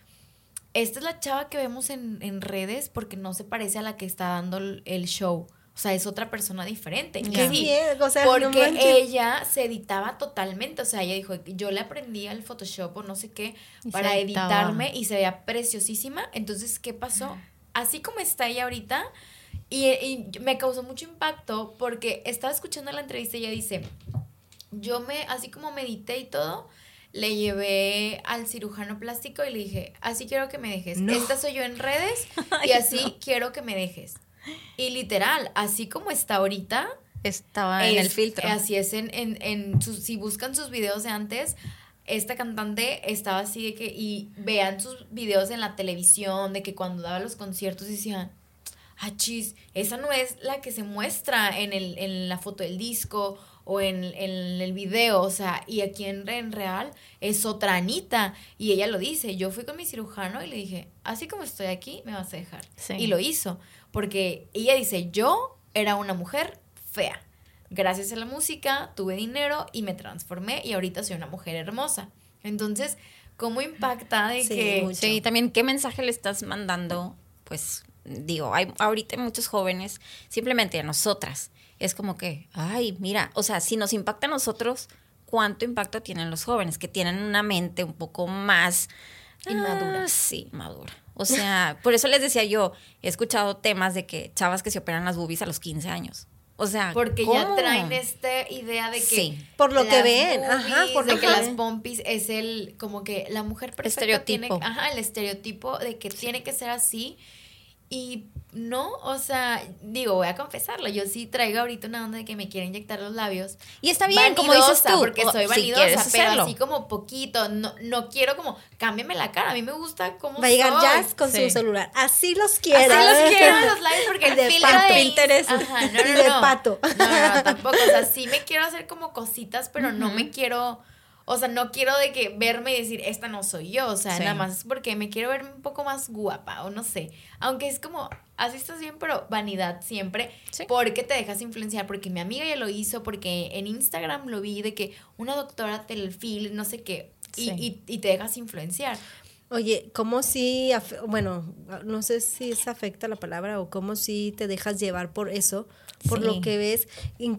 Speaker 3: esta es la chava que vemos en, en redes porque no se parece a la que está dando el, show. O sea, es otra persona diferente.
Speaker 2: Qué
Speaker 3: sí,
Speaker 2: bien, o sea,
Speaker 3: porque ella se editaba totalmente. O sea, ella dijo, yo le aprendí al Photoshop o no sé qué
Speaker 1: Y
Speaker 3: para editarme y se veía preciosísima. Entonces, ¿qué pasó? Así como está ella ahorita, y, y me causó mucho impacto porque estaba escuchando la entrevista y ella dice, yo me, así como medité y todo, le llevé al cirujano plástico y le dije, así quiero que me dejes.
Speaker 2: No.
Speaker 3: Esta soy yo en redes y así quiero que me dejes. Y literal, así como está ahorita,
Speaker 1: Estaba en el filtro.
Speaker 3: Así es, en, en, en si buscan sus videos de antes, esta cantante estaba así de que, y vean sus videos en la televisión, de que cuando daba los conciertos decían, ah, chis, esa no es la que se muestra en, el, en la foto del disco o en, en el video, o sea, y aquí en, en real es otra Anita, y ella lo dice, yo fui con mi cirujano y le dije, así como estoy aquí, me vas a dejar.
Speaker 1: Sí.
Speaker 3: Y lo hizo, porque ella dice, yo era una mujer fea. Gracias a la música tuve dinero y me transformé y ahorita soy una mujer hermosa. Entonces, ¿cómo impacta de
Speaker 2: Sí,
Speaker 3: que...
Speaker 2: mucho.
Speaker 1: Sí, también qué mensaje le estás mandando, pues digo, hay ahorita hay muchos jóvenes, simplemente a nosotras, es como que, ay, mira, o sea, si nos impacta a nosotros, ¿cuánto impacto tienen los jóvenes que tienen una mente un poco más
Speaker 3: Inmadura.
Speaker 1: Ah, sí, madura. O sea, por eso les decía yo, he escuchado temas de que chavas que se operan las boobies a los 15 años. O sea,
Speaker 3: Porque ya traen esta idea de que...
Speaker 1: Sí.
Speaker 2: Por lo que ven, ajá, por
Speaker 3: de
Speaker 2: lo
Speaker 3: que
Speaker 2: que
Speaker 3: las pompis es el, como que la mujer perfecta
Speaker 1: Estereotipo.
Speaker 3: tiene, ajá, el estereotipo de que tiene que ser así y no, o sea, digo, voy a confesarlo, yo sí traigo ahorita una onda de que me quiero inyectar los labios.
Speaker 1: Y está bien, como dices tú.
Speaker 3: Porque soy vanidosa, pero
Speaker 1: hacerlo.
Speaker 3: así como poquito. No, no quiero como, cámbiame la cara. A mí me gusta cómo
Speaker 2: Va a llegar
Speaker 3: soy.
Speaker 2: Jazz con
Speaker 1: Sí.
Speaker 2: su celular. Así los quiero.
Speaker 3: Así los quiero los labios porque el
Speaker 2: De
Speaker 3: filtro
Speaker 2: pato.
Speaker 3: de
Speaker 1: Pinterest.
Speaker 3: Ajá, no, no,
Speaker 2: Y de
Speaker 3: no.
Speaker 2: pato.
Speaker 3: No, no, no, tampoco. O sea, sí me quiero hacer como cositas, pero no me quiero. O sea, no quiero de que verme y decir, esta no soy yo. O sea,
Speaker 1: Sí.
Speaker 3: nada más es porque me quiero ver un poco más guapa, o no sé. Aunque es como, así estás bien, pero vanidad siempre.
Speaker 1: Sí.
Speaker 3: Porque te dejas influenciar, porque mi amiga ya lo hizo, porque en Instagram lo vi de que una doctora te el feel, no sé qué. Y,
Speaker 1: Sí.
Speaker 3: y, y te dejas influenciar.
Speaker 2: Oye, ¿cómo si, bueno, no sé si es afecta la palabra o cómo si te dejas llevar por eso, por
Speaker 1: Sí.
Speaker 2: lo que ves,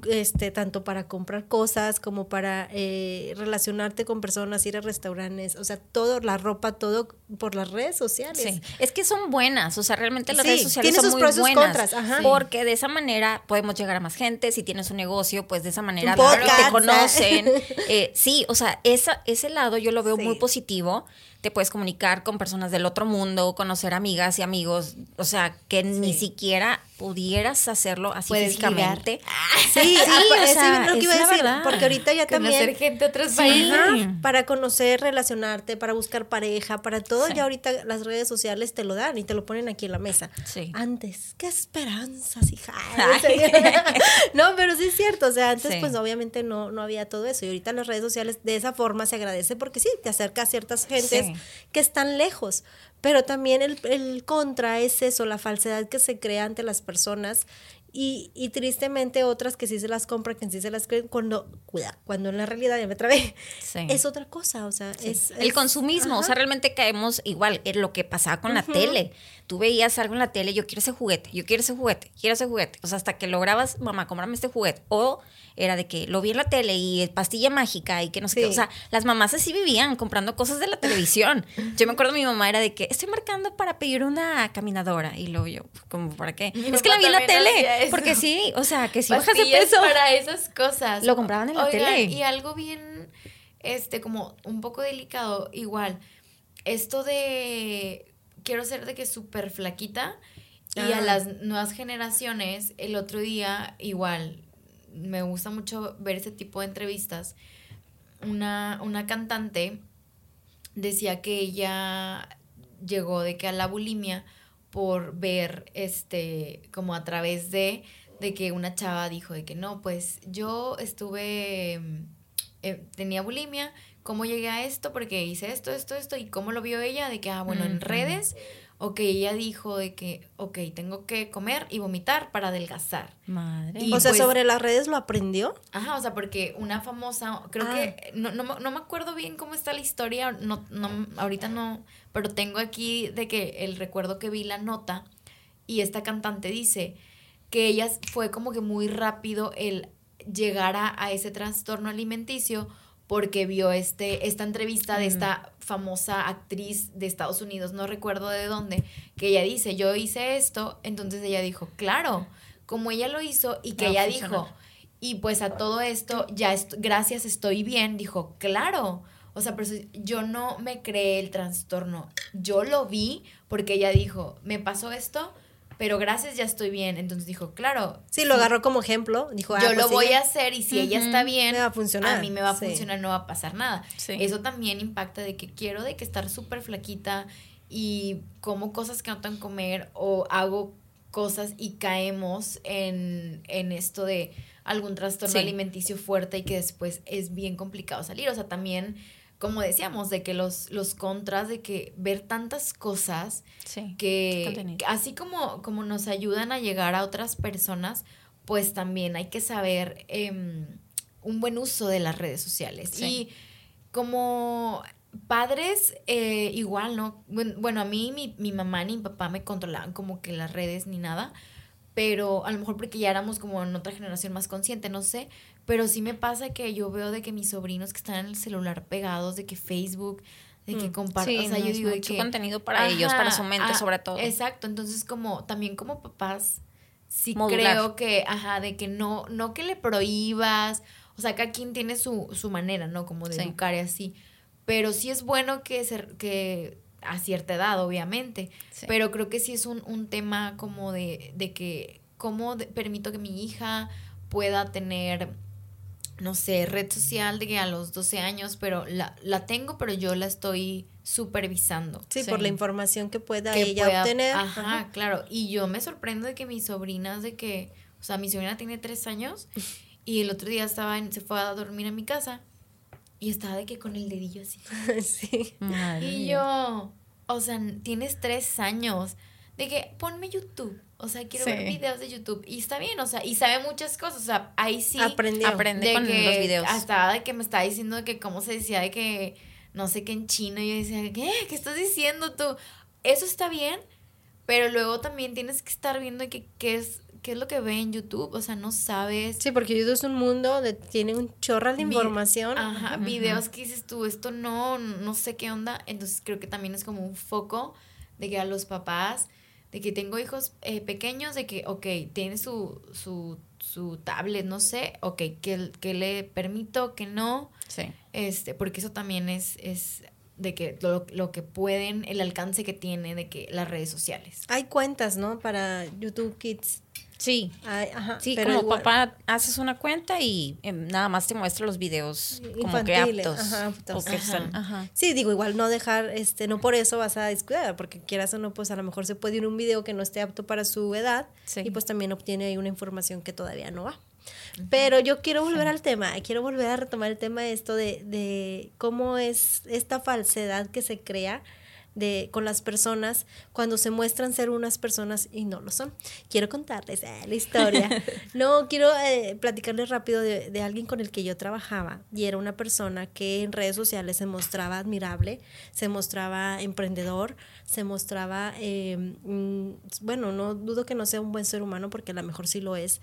Speaker 2: este, tanto para comprar cosas como para eh, relacionarte con personas, ir a restaurantes, o sea, todo, la ropa, todo por las redes sociales.
Speaker 1: Sí, es que son buenas, o sea, realmente las
Speaker 2: Sí,
Speaker 1: redes sociales son
Speaker 2: sus
Speaker 1: muy
Speaker 2: pros y sus
Speaker 1: buenas.
Speaker 2: contras, ajá.
Speaker 1: Porque de esa manera podemos llegar a más gente, si tienes un negocio, pues de esa manera te
Speaker 2: podcast,
Speaker 1: conocen. Eh, sí, o sea, esa, ese lado yo lo veo muy positivo. Te puedes comunicar con personas del otro mundo, conocer amigas y amigos, o sea, que ni siquiera pudieras hacerlo así físicamente.
Speaker 2: Sí, apa-
Speaker 1: o
Speaker 2: eso
Speaker 1: sea,
Speaker 2: es lo que iba a decir,
Speaker 1: verdad.
Speaker 2: porque ahorita ya
Speaker 3: Conocer
Speaker 2: también
Speaker 3: gente de otros
Speaker 1: Sí.
Speaker 3: países.
Speaker 2: Para conocer, relacionarte, para buscar pareja, para todo,
Speaker 1: Sí.
Speaker 2: ya ahorita las redes sociales te lo dan y te lo ponen aquí en la mesa.
Speaker 1: Sí.
Speaker 2: Antes, qué esperanzas, hija. No, pero sí es cierto, o sea, antes
Speaker 1: Sí.
Speaker 2: pues obviamente no, no había todo eso y ahorita las redes sociales de esa forma se agradece porque sí, te acerca a ciertas gentes
Speaker 1: Sí.
Speaker 2: que están lejos, pero también el, el contra es eso, la falsedad que se crea ante las personas y, y tristemente otras que sí se las compran, que sí se las creen, cuando, cuida, cuando en la realidad, ya me trabé,
Speaker 1: Sí.
Speaker 2: es otra cosa, o sea, es...
Speaker 1: el consumismo, o sea, realmente caemos igual en lo que pasaba con la tele. Tú veías algo en la tele, yo quiero ese juguete, yo quiero ese juguete, quiero ese juguete. O sea, hasta que lograbas, mamá, cómprame este juguete. O era de que lo vi en la tele y pastilla mágica y que no sé qué. O sea, las mamás así vivían comprando cosas de la televisión. Yo me acuerdo mi mamá era de que estoy marcando para pedir una caminadora. Y luego yo, como, ¿para qué?
Speaker 3: Mi
Speaker 1: es que la vi en la tele. Porque sí, o sea, que si bajas de peso.
Speaker 3: para esas cosas.
Speaker 1: Lo compraban en la
Speaker 3: Oigan,
Speaker 1: tele.
Speaker 3: Y algo bien, este, como un poco delicado, igual, esto de quiero ser de que súper flaquita y a
Speaker 2: Ah.
Speaker 3: las nuevas generaciones, el otro día, igual, me gusta mucho ver ese tipo de entrevistas. Una, una cantante decía que ella llegó de que a la bulimia por ver este como a través de de que una chava dijo de que no pues yo estuve mm, eh, tenía bulimia cómo llegué a esto porque hice esto esto esto y cómo lo vio ella de que ah bueno en redes ok ella dijo de que ok tengo que comer y vomitar para adelgazar
Speaker 1: Madre.
Speaker 3: Y
Speaker 2: o sea,
Speaker 3: pues-
Speaker 2: sobre las redes lo aprendió.
Speaker 3: Ajá, o sea, porque una famosa, creo
Speaker 2: Ah.
Speaker 3: que, no, no, me- no me acuerdo bien cómo está la historia, no, no, ahorita no, pero tengo aquí de que el recuerdo que vi la nota y esta cantante dice que ella fue como que muy rápido el llegar a, a ese trastorno alimenticio porque vio este, esta entrevista de esta famosa actriz de Estados Unidos, no recuerdo de dónde, que ella dice, yo hice esto, entonces ella dijo, claro, como ella lo hizo y que
Speaker 1: Va a
Speaker 3: ella dijo, y pues a todo esto, ya est- gracias, estoy bien, dijo, claro. O sea, pero yo no me creé el trastorno. Yo lo vi porque ella dijo, me pasó esto, pero gracias, ya estoy bien. Entonces dijo, claro.
Speaker 2: Sí, lo agarró como ejemplo. Dijo, ah,
Speaker 3: yo
Speaker 2: pues
Speaker 3: lo
Speaker 2: sí,
Speaker 3: voy a hacer y si ella está bien,
Speaker 2: Me va a funcionar,
Speaker 3: a mí me va a
Speaker 2: sí.
Speaker 3: funcionar, no va a pasar nada.
Speaker 1: Sí.
Speaker 3: Eso también impacta de que quiero de que estar súper flaquita y como cosas que no tengo que comer o hago cosas y caemos en, en esto de algún trastorno
Speaker 1: Sí.
Speaker 3: alimenticio fuerte y que después es bien complicado salir. O sea, también, como decíamos, de que los, los contras de que ver tantas cosas
Speaker 1: Sí.
Speaker 3: que así como, como nos ayudan a llegar a otras personas, pues también hay que saber em, un buen uso de las redes sociales.
Speaker 1: Sí.
Speaker 3: Y como padres, eh, igual, ¿no? Buen- Bueno, a mí mi, mi mamá ni mi papá me controlaban como que las redes ni nada, pero a lo mejor porque ya éramos como en otra generación más consciente, no sé, pero sí me pasa que yo veo de que mis sobrinos que están en el celular pegados, de que Facebook, de que comparten,
Speaker 1: Sí,
Speaker 3: o sea,
Speaker 1: no,
Speaker 3: yo digo
Speaker 1: mucho
Speaker 3: que-
Speaker 1: contenido para ellos, para su mente
Speaker 3: ah,
Speaker 1: sobre todo.
Speaker 3: Exacto, entonces como también como papás sí
Speaker 1: Modular.
Speaker 3: creo que, ajá, de que no, no que le prohíbas, o sea, cada quien tiene su, su manera, ¿no? Como de
Speaker 1: Sí.
Speaker 3: educar y así, pero sí es bueno que, se, que a cierta edad, obviamente,
Speaker 1: Sí.
Speaker 3: pero creo que sí es un, un tema como de, de que, ¿cómo de- permito que mi hija pueda tener no sé, red social de que a los 12 años, pero la, la tengo, pero yo la estoy supervisando.
Speaker 2: Sí, por la información que pueda
Speaker 3: que
Speaker 2: ella
Speaker 3: pueda-
Speaker 2: obtener.
Speaker 3: Ajá,
Speaker 2: Ajá.
Speaker 3: claro. Y yo me sorprendo de que mis sobrinas, de que, o sea, mi sobrina tiene tres años y el otro día estaba en, se fue a dormir a mi casa y estaba de que con el dedillo así.
Speaker 2: sí.
Speaker 1: Madre
Speaker 3: Y
Speaker 1: mía.
Speaker 3: yo, o sea, tienes tres años. De que ponme YouTube. O sea, quiero ver
Speaker 1: Sí.
Speaker 3: videos de YouTube. Y está bien, o sea, y sabe muchas cosas. O sea, ahí sí.
Speaker 2: Aprendió.
Speaker 1: Aprende
Speaker 3: de
Speaker 1: con
Speaker 3: que
Speaker 1: los videos.
Speaker 3: Hasta de que me estaba diciendo de que cómo se decía de que no sé qué en chino. Y yo decía, ¿qué? ¿Qué estás diciendo tú? Eso está bien, pero luego también tienes que estar viendo que, qué es qué es lo que ve en YouTube. O sea, no sabes.
Speaker 2: Sí, porque YouTube es un mundo de tiene un chorro de
Speaker 3: Vi-
Speaker 2: información.
Speaker 3: Ajá, videos que dices tú, esto no, no sé qué onda. Entonces creo que también es como un foco de que a los papás, de que tengo hijos eh, pequeños, de que, ok, tiene su, su, su tablet, no sé, ok, que, que le permito, que no,
Speaker 1: Sí.
Speaker 3: este, porque eso también es, es de que lo, lo que pueden, el alcance que tiene de que las redes sociales.
Speaker 2: Hay cuentas, ¿no? Para YouTube Kids.
Speaker 1: Sí.
Speaker 2: Ay, ajá,
Speaker 1: Sí,
Speaker 2: pero
Speaker 1: como
Speaker 2: igual-
Speaker 1: papá haces una cuenta y em, nada más te muestra los videos como que
Speaker 2: Infantiles,
Speaker 1: aptos.
Speaker 2: ajá, aptos.
Speaker 1: O que
Speaker 3: Ajá.
Speaker 1: están-.
Speaker 2: Sí, digo, igual no dejar, este, no por eso vas a descuidar, porque quieras o no, pues a lo mejor se puede ir un video que no esté apto para su edad
Speaker 1: Sí.
Speaker 2: y pues también obtiene ahí una información que todavía no va. Pero yo quiero volver al tema, quiero volver a retomar el tema de esto de, de cómo es esta falsedad que se crea de, con las personas cuando se muestran ser unas personas y no lo son. Quiero contarles eh, la historia. no, quiero eh, platicarles rápido de, de alguien con el que yo trabajaba y era una persona que en redes sociales se mostraba admirable, se mostraba emprendedor, se mostraba, eh, mm, bueno, no dudo que no sea un buen ser humano porque a lo mejor sí lo es,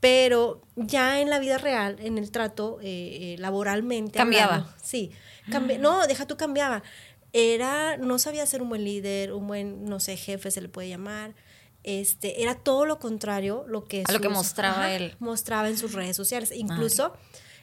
Speaker 2: pero ya en la vida real, en el trato eh, eh, laboralmente.
Speaker 1: Cambiaba.
Speaker 2: hablando, sí, cambi- no, deja tú cambiaba. Era, no sabía ser un buen líder, un buen, no sé, jefe se le puede llamar. Este, era todo lo contrario lo que
Speaker 1: A lo que mostraba él.
Speaker 2: mostraba en sus redes sociales. Incluso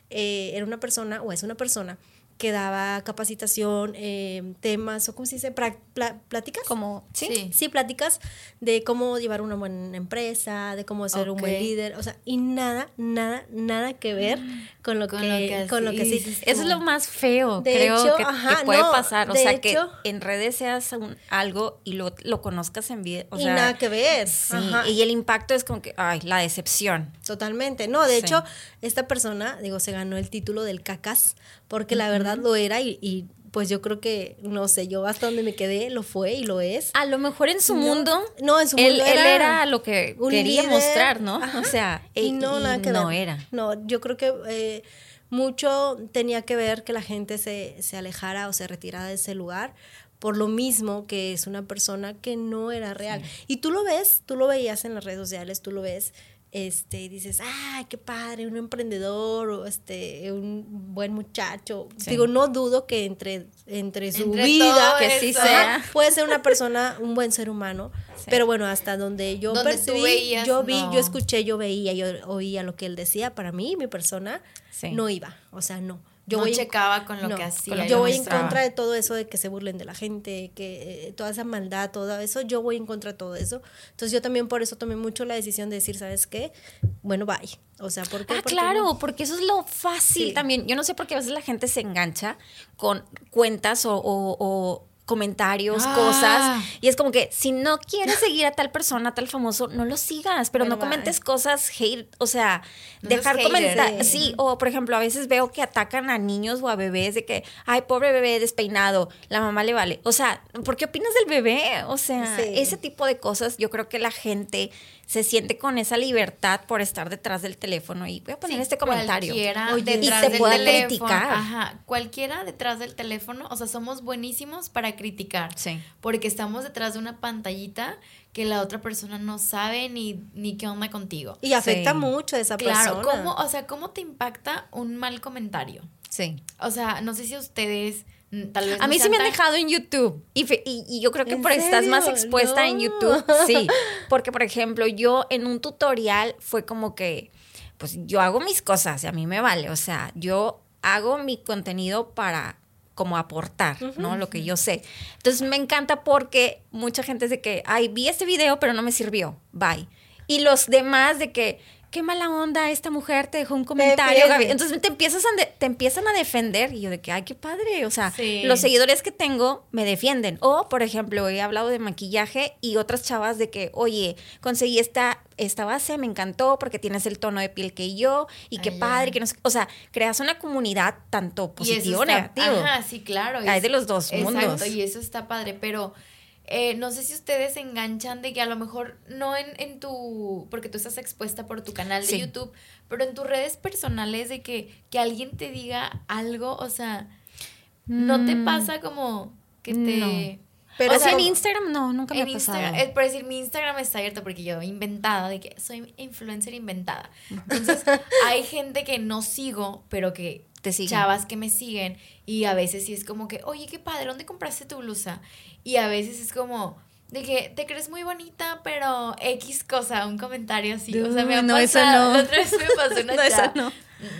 Speaker 2: eh, era una persona, o es una persona, que daba capacitación, eh, temas, o cómo se dice, Pra- pla- pláticas.
Speaker 1: Como, sí.
Speaker 3: Sí.
Speaker 2: Sí, pláticas de cómo llevar una buena empresa, de cómo ser un buen líder, o sea, y nada, nada, nada que ver con lo
Speaker 3: Con
Speaker 2: que,
Speaker 3: lo que
Speaker 2: con lo que sí.
Speaker 1: Eso es lo más feo,
Speaker 2: De
Speaker 1: creo,
Speaker 2: hecho,
Speaker 1: que, que
Speaker 2: ajá,
Speaker 1: puede
Speaker 2: no,
Speaker 1: pasar. O sea,
Speaker 2: hecho-
Speaker 1: que en redes seas un- algo y lo, lo conozcas en vida. O
Speaker 2: y
Speaker 1: sea,
Speaker 2: nada que ver.
Speaker 1: Sí,
Speaker 2: Ajá.
Speaker 1: y el impacto es como que, ay, la decepción.
Speaker 2: Totalmente. No, de hecho, esta persona, digo, se ganó el título del cacas, porque la verdad lo era y, y, pues yo creo que, no sé, yo hasta donde me quedé lo fue y lo es.
Speaker 1: A lo mejor en su
Speaker 2: No,
Speaker 1: mundo.
Speaker 2: no, en su
Speaker 1: él,
Speaker 2: mundo
Speaker 1: él
Speaker 2: era
Speaker 1: era lo que quería
Speaker 2: líder,
Speaker 1: mostrar, ¿no?
Speaker 2: ajá,
Speaker 1: O sea,
Speaker 2: y no,
Speaker 1: y
Speaker 2: nada que
Speaker 1: no
Speaker 2: ver.
Speaker 1: era.
Speaker 2: No, yo creo que eh, mucho tenía que ver que la gente se, se alejara o se retirara de ese lugar por lo mismo que es una persona que no era real. Y tú lo ves, tú lo veías en las redes sociales, tú lo ves este, y dices, ay, qué padre, un emprendedor, o este, un buen muchacho.
Speaker 1: Sí.
Speaker 2: Digo, no dudo que entre, entre su
Speaker 3: Entre
Speaker 2: vida,
Speaker 1: que sí sea.
Speaker 2: Puede ser una persona, un buen ser humano,
Speaker 1: Sí.
Speaker 2: pero bueno, hasta donde yo percibí,
Speaker 3: veías,
Speaker 2: yo vi,
Speaker 3: no.
Speaker 2: yo escuché, yo veía, yo oía lo que él decía, para mí, mi persona,
Speaker 1: Sí.
Speaker 2: no iba, o sea, no. Yo
Speaker 3: no
Speaker 2: voy en-
Speaker 3: checaba con lo
Speaker 2: No,
Speaker 3: que hacía.
Speaker 1: lo
Speaker 2: Yo voy en contra de todo eso de que se burlen de la gente, que eh, toda esa maldad, todo eso, yo voy en contra de todo eso. Entonces yo también por eso tomé mucho la decisión de decir, ¿sabes qué? Bueno, bye. O sea, ¿por qué?
Speaker 1: Ah, claro,
Speaker 2: no-
Speaker 1: porque eso es lo fácil
Speaker 2: Sí.
Speaker 1: también. Yo no sé por qué a veces la gente se engancha con cuentas o, o- o comentarios,
Speaker 3: Ah.
Speaker 1: cosas. Y es como que si no quieres seguir a tal persona, a tal famoso, no lo sigas, pero
Speaker 2: Bueno,
Speaker 1: no comentes cosas hate, o sea,
Speaker 3: No
Speaker 1: dejar comentarios.
Speaker 2: Sí.
Speaker 1: Sí, o por ejemplo, a veces veo que atacan a niños o a bebés de que, ay, pobre bebé despeinado, la mamá le vale. O sea, ¿por qué opinas del bebé? O sea,
Speaker 2: Sí.
Speaker 1: ese tipo de cosas, yo creo que la gente se siente con esa libertad por estar detrás del teléfono y voy a poner
Speaker 3: Sí,
Speaker 1: este comentario.
Speaker 3: Cualquiera
Speaker 2: Oye, y
Speaker 3: detrás
Speaker 1: te
Speaker 3: del
Speaker 1: pueda
Speaker 3: teléfono.
Speaker 1: criticar.
Speaker 3: Ajá, cualquiera detrás del teléfono, o sea, somos buenísimos para criticar.
Speaker 1: Sí.
Speaker 3: Porque estamos detrás de una pantallita que la otra persona no sabe ni, ni qué onda contigo.
Speaker 2: Y afecta
Speaker 1: Sí.
Speaker 2: mucho a esa
Speaker 3: Claro,
Speaker 2: persona.
Speaker 3: ¿cómo, o sea, ¿cómo te impacta un mal comentario?
Speaker 1: Sí.
Speaker 3: O sea, no sé si a ustedes tal vez
Speaker 1: A mí sí me han dejado en YouTube. Y, fe- y, y yo creo que
Speaker 2: ¿En
Speaker 1: por estás más
Speaker 2: serio?
Speaker 1: expuesta en. YouTube. Sí. Porque, por ejemplo, yo en un tutorial fue como que, pues yo hago mis cosas y a mí me vale. O sea, yo hago mi contenido para como aportar, ¿no? Lo que yo sé. Entonces me encanta porque mucha gente es de que, ay, vi este video, pero no me sirvió. Bye. Y los demás de que, qué mala onda, esta mujer te dejó un comentario. Gaby. Entonces te empiezas a te empiezan a defender y yo de que, ay, qué padre. O sea,
Speaker 3: Sí.
Speaker 1: los seguidores que tengo me defienden. O, por ejemplo, he hablado de maquillaje y otras chavas de que, oye, conseguí esta, esta base, me encantó porque tienes el tono de piel que yo y qué
Speaker 3: Ay,
Speaker 1: padre, que no sé- O sea, creas una comunidad tanto positivo o
Speaker 3: está-
Speaker 1: negativo.
Speaker 3: Ajá, sí, claro.
Speaker 1: Hay
Speaker 3: es-
Speaker 1: de los dos
Speaker 3: Exacto,
Speaker 1: mundos.
Speaker 3: y eso está padre, pero eh, no sé si ustedes se enganchan de que a lo mejor no en, en tu, porque tú estás expuesta por tu canal de
Speaker 1: Sí.
Speaker 3: YouTube, pero en tus redes personales de que, que alguien te diga algo, o sea, no te
Speaker 1: Mm,
Speaker 3: pasa como que te...
Speaker 1: no.
Speaker 2: Pero
Speaker 1: o sea,
Speaker 3: sea,
Speaker 1: en Instagram no, nunca me
Speaker 3: En
Speaker 1: ha pasado.
Speaker 3: Instagram, es por decir, mi Instagram está abierto porque yo inventada, de que soy influencer inventada. Entonces, hay gente que no sigo, pero que
Speaker 1: Te siguen.
Speaker 3: chavas que me siguen y a veces sí es como que, oye, qué padre, ¿dónde compraste tu blusa? Y a veces es como de que te crees muy bonita, pero X cosa, un comentario así. o sea, me ha
Speaker 1: No, eso
Speaker 3: pasado,
Speaker 1: no.
Speaker 3: la otra vez me pasó una
Speaker 1: No, eso
Speaker 3: chava.
Speaker 1: no.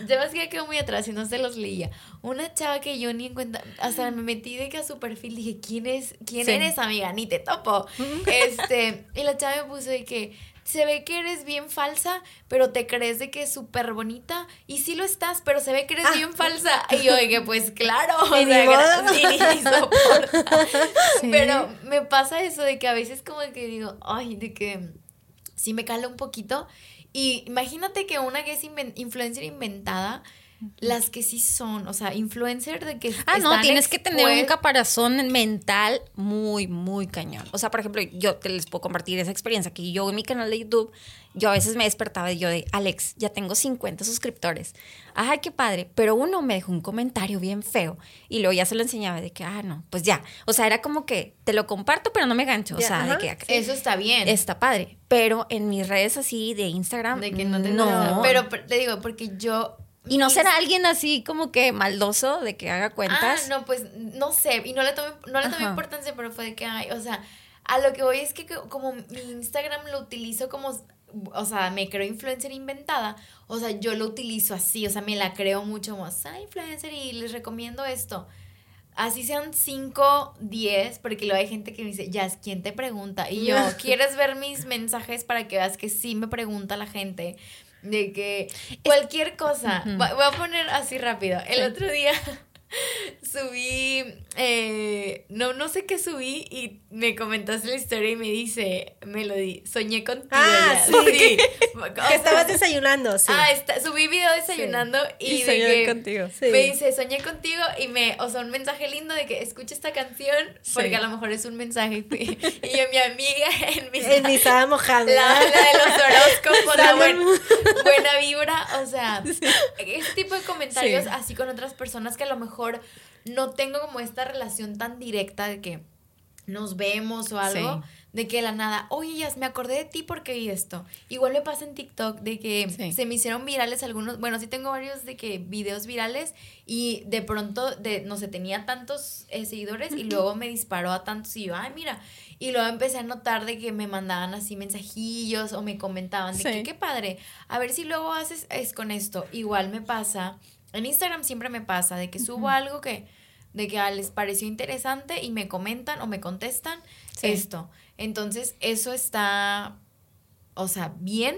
Speaker 3: Yo más que quedó muy atrás y no se los leía. Una chava que yo ni en cuenta, hasta me metí de que a su perfil dije, ¿quién es? ¿Quién
Speaker 1: Sí.
Speaker 3: eres, amiga? Ni te topo. Este, y la chava me puso de que se ve que eres bien falsa, pero te crees de que es súper bonita. Y sí lo estás, pero se ve que eres bien falsa. Y yo que, pues claro, o
Speaker 2: Y ni
Speaker 3: sea,
Speaker 2: modo.
Speaker 3: gra- sí, ni soporta.
Speaker 1: Sí.
Speaker 3: Pero me pasa eso de que a veces como que digo, ay, de que sí me cala un poquito. Y imagínate que una que es inven- influencer inventada, las que sí son, o sea, influencer de que
Speaker 1: Ah, no, tienes que tener un caparazón mental muy, muy cañón. O sea, por ejemplo, yo te les puedo compartir esa experiencia que yo en mi canal de YouTube, yo a veces me despertaba y yo de, Alex, ya tengo 50 suscriptores. Ay, qué padre. Pero uno me dejó un comentario bien feo y luego ya se lo enseñaba de que, ah, no, pues ya. O sea, era como que te lo comparto, pero no me gancho. O sea,
Speaker 2: ajá.
Speaker 1: de que
Speaker 3: Eso está bien.
Speaker 1: está padre. Pero en mis redes así de Instagram,
Speaker 3: de que no te
Speaker 1: no.
Speaker 3: Pero te digo, porque yo.
Speaker 1: Y no será alguien así como que maldoso de que haga cuentas.
Speaker 3: Ah, no, pues no sé. Y no le tomé, no le tomé
Speaker 1: Ajá.
Speaker 3: importancia, pero fue de que, ay, o sea, a lo que voy es que co- como mi Instagram lo utilizo como, o sea, me creo influencer inventada, o sea, yo lo utilizo así, o sea, me la creo mucho como, soy influencer y les recomiendo esto. Así sean 5, 10, porque luego hay gente que me dice, ya, ¿quién te pregunta? Y yo, ¿quieres ver mis mensajes para que veas que sí me pregunta la gente? De que cualquier cosa, voy a poner así rápido. El otro día subí, eh, no, no sé qué subí y me comentaste la historia y me dice, Melody, soñé contigo.
Speaker 2: Ah,
Speaker 3: ya".
Speaker 2: sí. Que estabas desayunando, sí.
Speaker 3: Ah, está, subí video desayunando y, de que
Speaker 1: contigo.
Speaker 2: Sí.
Speaker 3: me dice, soñé contigo y me, o sea, un mensaje lindo de que escucha esta canción porque
Speaker 1: Sí.
Speaker 3: a lo mejor es un mensaje. Y yo, mi amiga en mis
Speaker 2: En mi sábana mojada.
Speaker 3: la, la de los horóscopos, la buen- buena vibra, o sea, ese tipo de comentarios
Speaker 1: Sí.
Speaker 3: así con otras personas que a lo mejor no tengo como esta relación tan directa de que nos vemos o algo,
Speaker 1: Sí.
Speaker 3: de que de la nada, oye, ya me acordé de ti porque vi esto. Igual me pasa en TikTok de que
Speaker 1: Sí.
Speaker 3: se me hicieron virales algunos, bueno, sí tengo varios de que videos virales y de pronto, de, no sé, tenía tantos eh, seguidores y luego me disparó a tantos y yo, ay, mira. Y luego empecé a notar de que me mandaban así mensajillos o me comentaban de
Speaker 1: Sí.
Speaker 3: que qué padre, a ver si luego haces es con esto. Igual me pasa En Instagram siempre me pasa de que subo algo que, de que ah, les pareció interesante y me comentan o me contestan esto. Entonces, eso está, o sea, bien,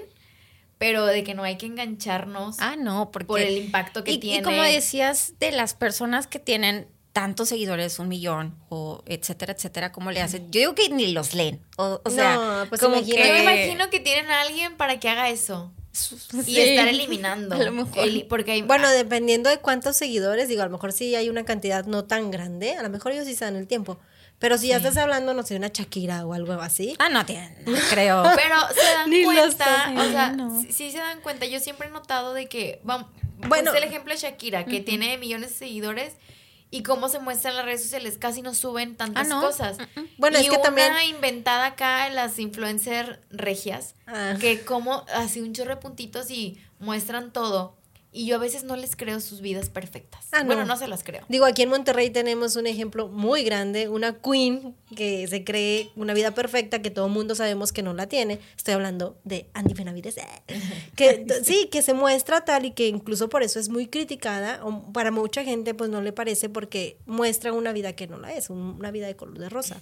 Speaker 3: pero de que no hay que engancharnos
Speaker 1: Ah, no, porque...
Speaker 3: por el impacto que
Speaker 1: y,
Speaker 3: tiene.
Speaker 1: Y como decías, de las personas que tienen tantos seguidores, un millón, o etcétera, etcétera, ¿cómo le hacen? Yo digo que ni los leen. O, o sea,
Speaker 2: No, pues
Speaker 1: como
Speaker 2: imagínate.
Speaker 3: Yo me
Speaker 1: que...
Speaker 3: imagino que tienen a alguien para que haga eso. Y
Speaker 1: Sí.
Speaker 3: estar eliminando.
Speaker 1: A lo mejor.
Speaker 3: El- porque hay,
Speaker 2: Bueno, dependiendo de cuántos seguidores, digo, a lo mejor sí hay una cantidad no tan grande, a lo mejor ellos sí se dan el tiempo. Pero si ya estás hablando, no sé, una Shakira o algo así.
Speaker 1: Ah, no, tienen, no creo.
Speaker 3: Pero se dan
Speaker 2: Ni
Speaker 3: cuenta, o sea,
Speaker 1: no.
Speaker 3: sí, sí se dan cuenta. Yo siempre he notado de que, vamos,
Speaker 2: Bueno.
Speaker 3: bueno, el ejemplo de Shakira, que tiene millones de seguidores y cómo se muestra en las redes sociales, casi no suben tantas
Speaker 1: Ah, ¿no?
Speaker 3: cosas.
Speaker 2: Bueno,
Speaker 3: y
Speaker 2: es que
Speaker 3: una
Speaker 2: también-
Speaker 3: inventada acá, las influencers regias,
Speaker 2: Ah.
Speaker 3: que como así un chorro de puntitos y muestran todo. Y yo a veces no les creo sus vidas perfectas.
Speaker 2: Ah, no.
Speaker 3: Bueno, no se las creo.
Speaker 2: Digo, aquí en Monterrey tenemos un ejemplo muy grande, una queen que se cree una vida perfecta que todo mundo sabemos que no la tiene. Estoy hablando de Andy Benavides. eh, Que sí, que se muestra tal y que incluso por eso es muy criticada. o Para mucha gente pues no le parece porque muestra una vida que no la es, un- una vida de color de rosa.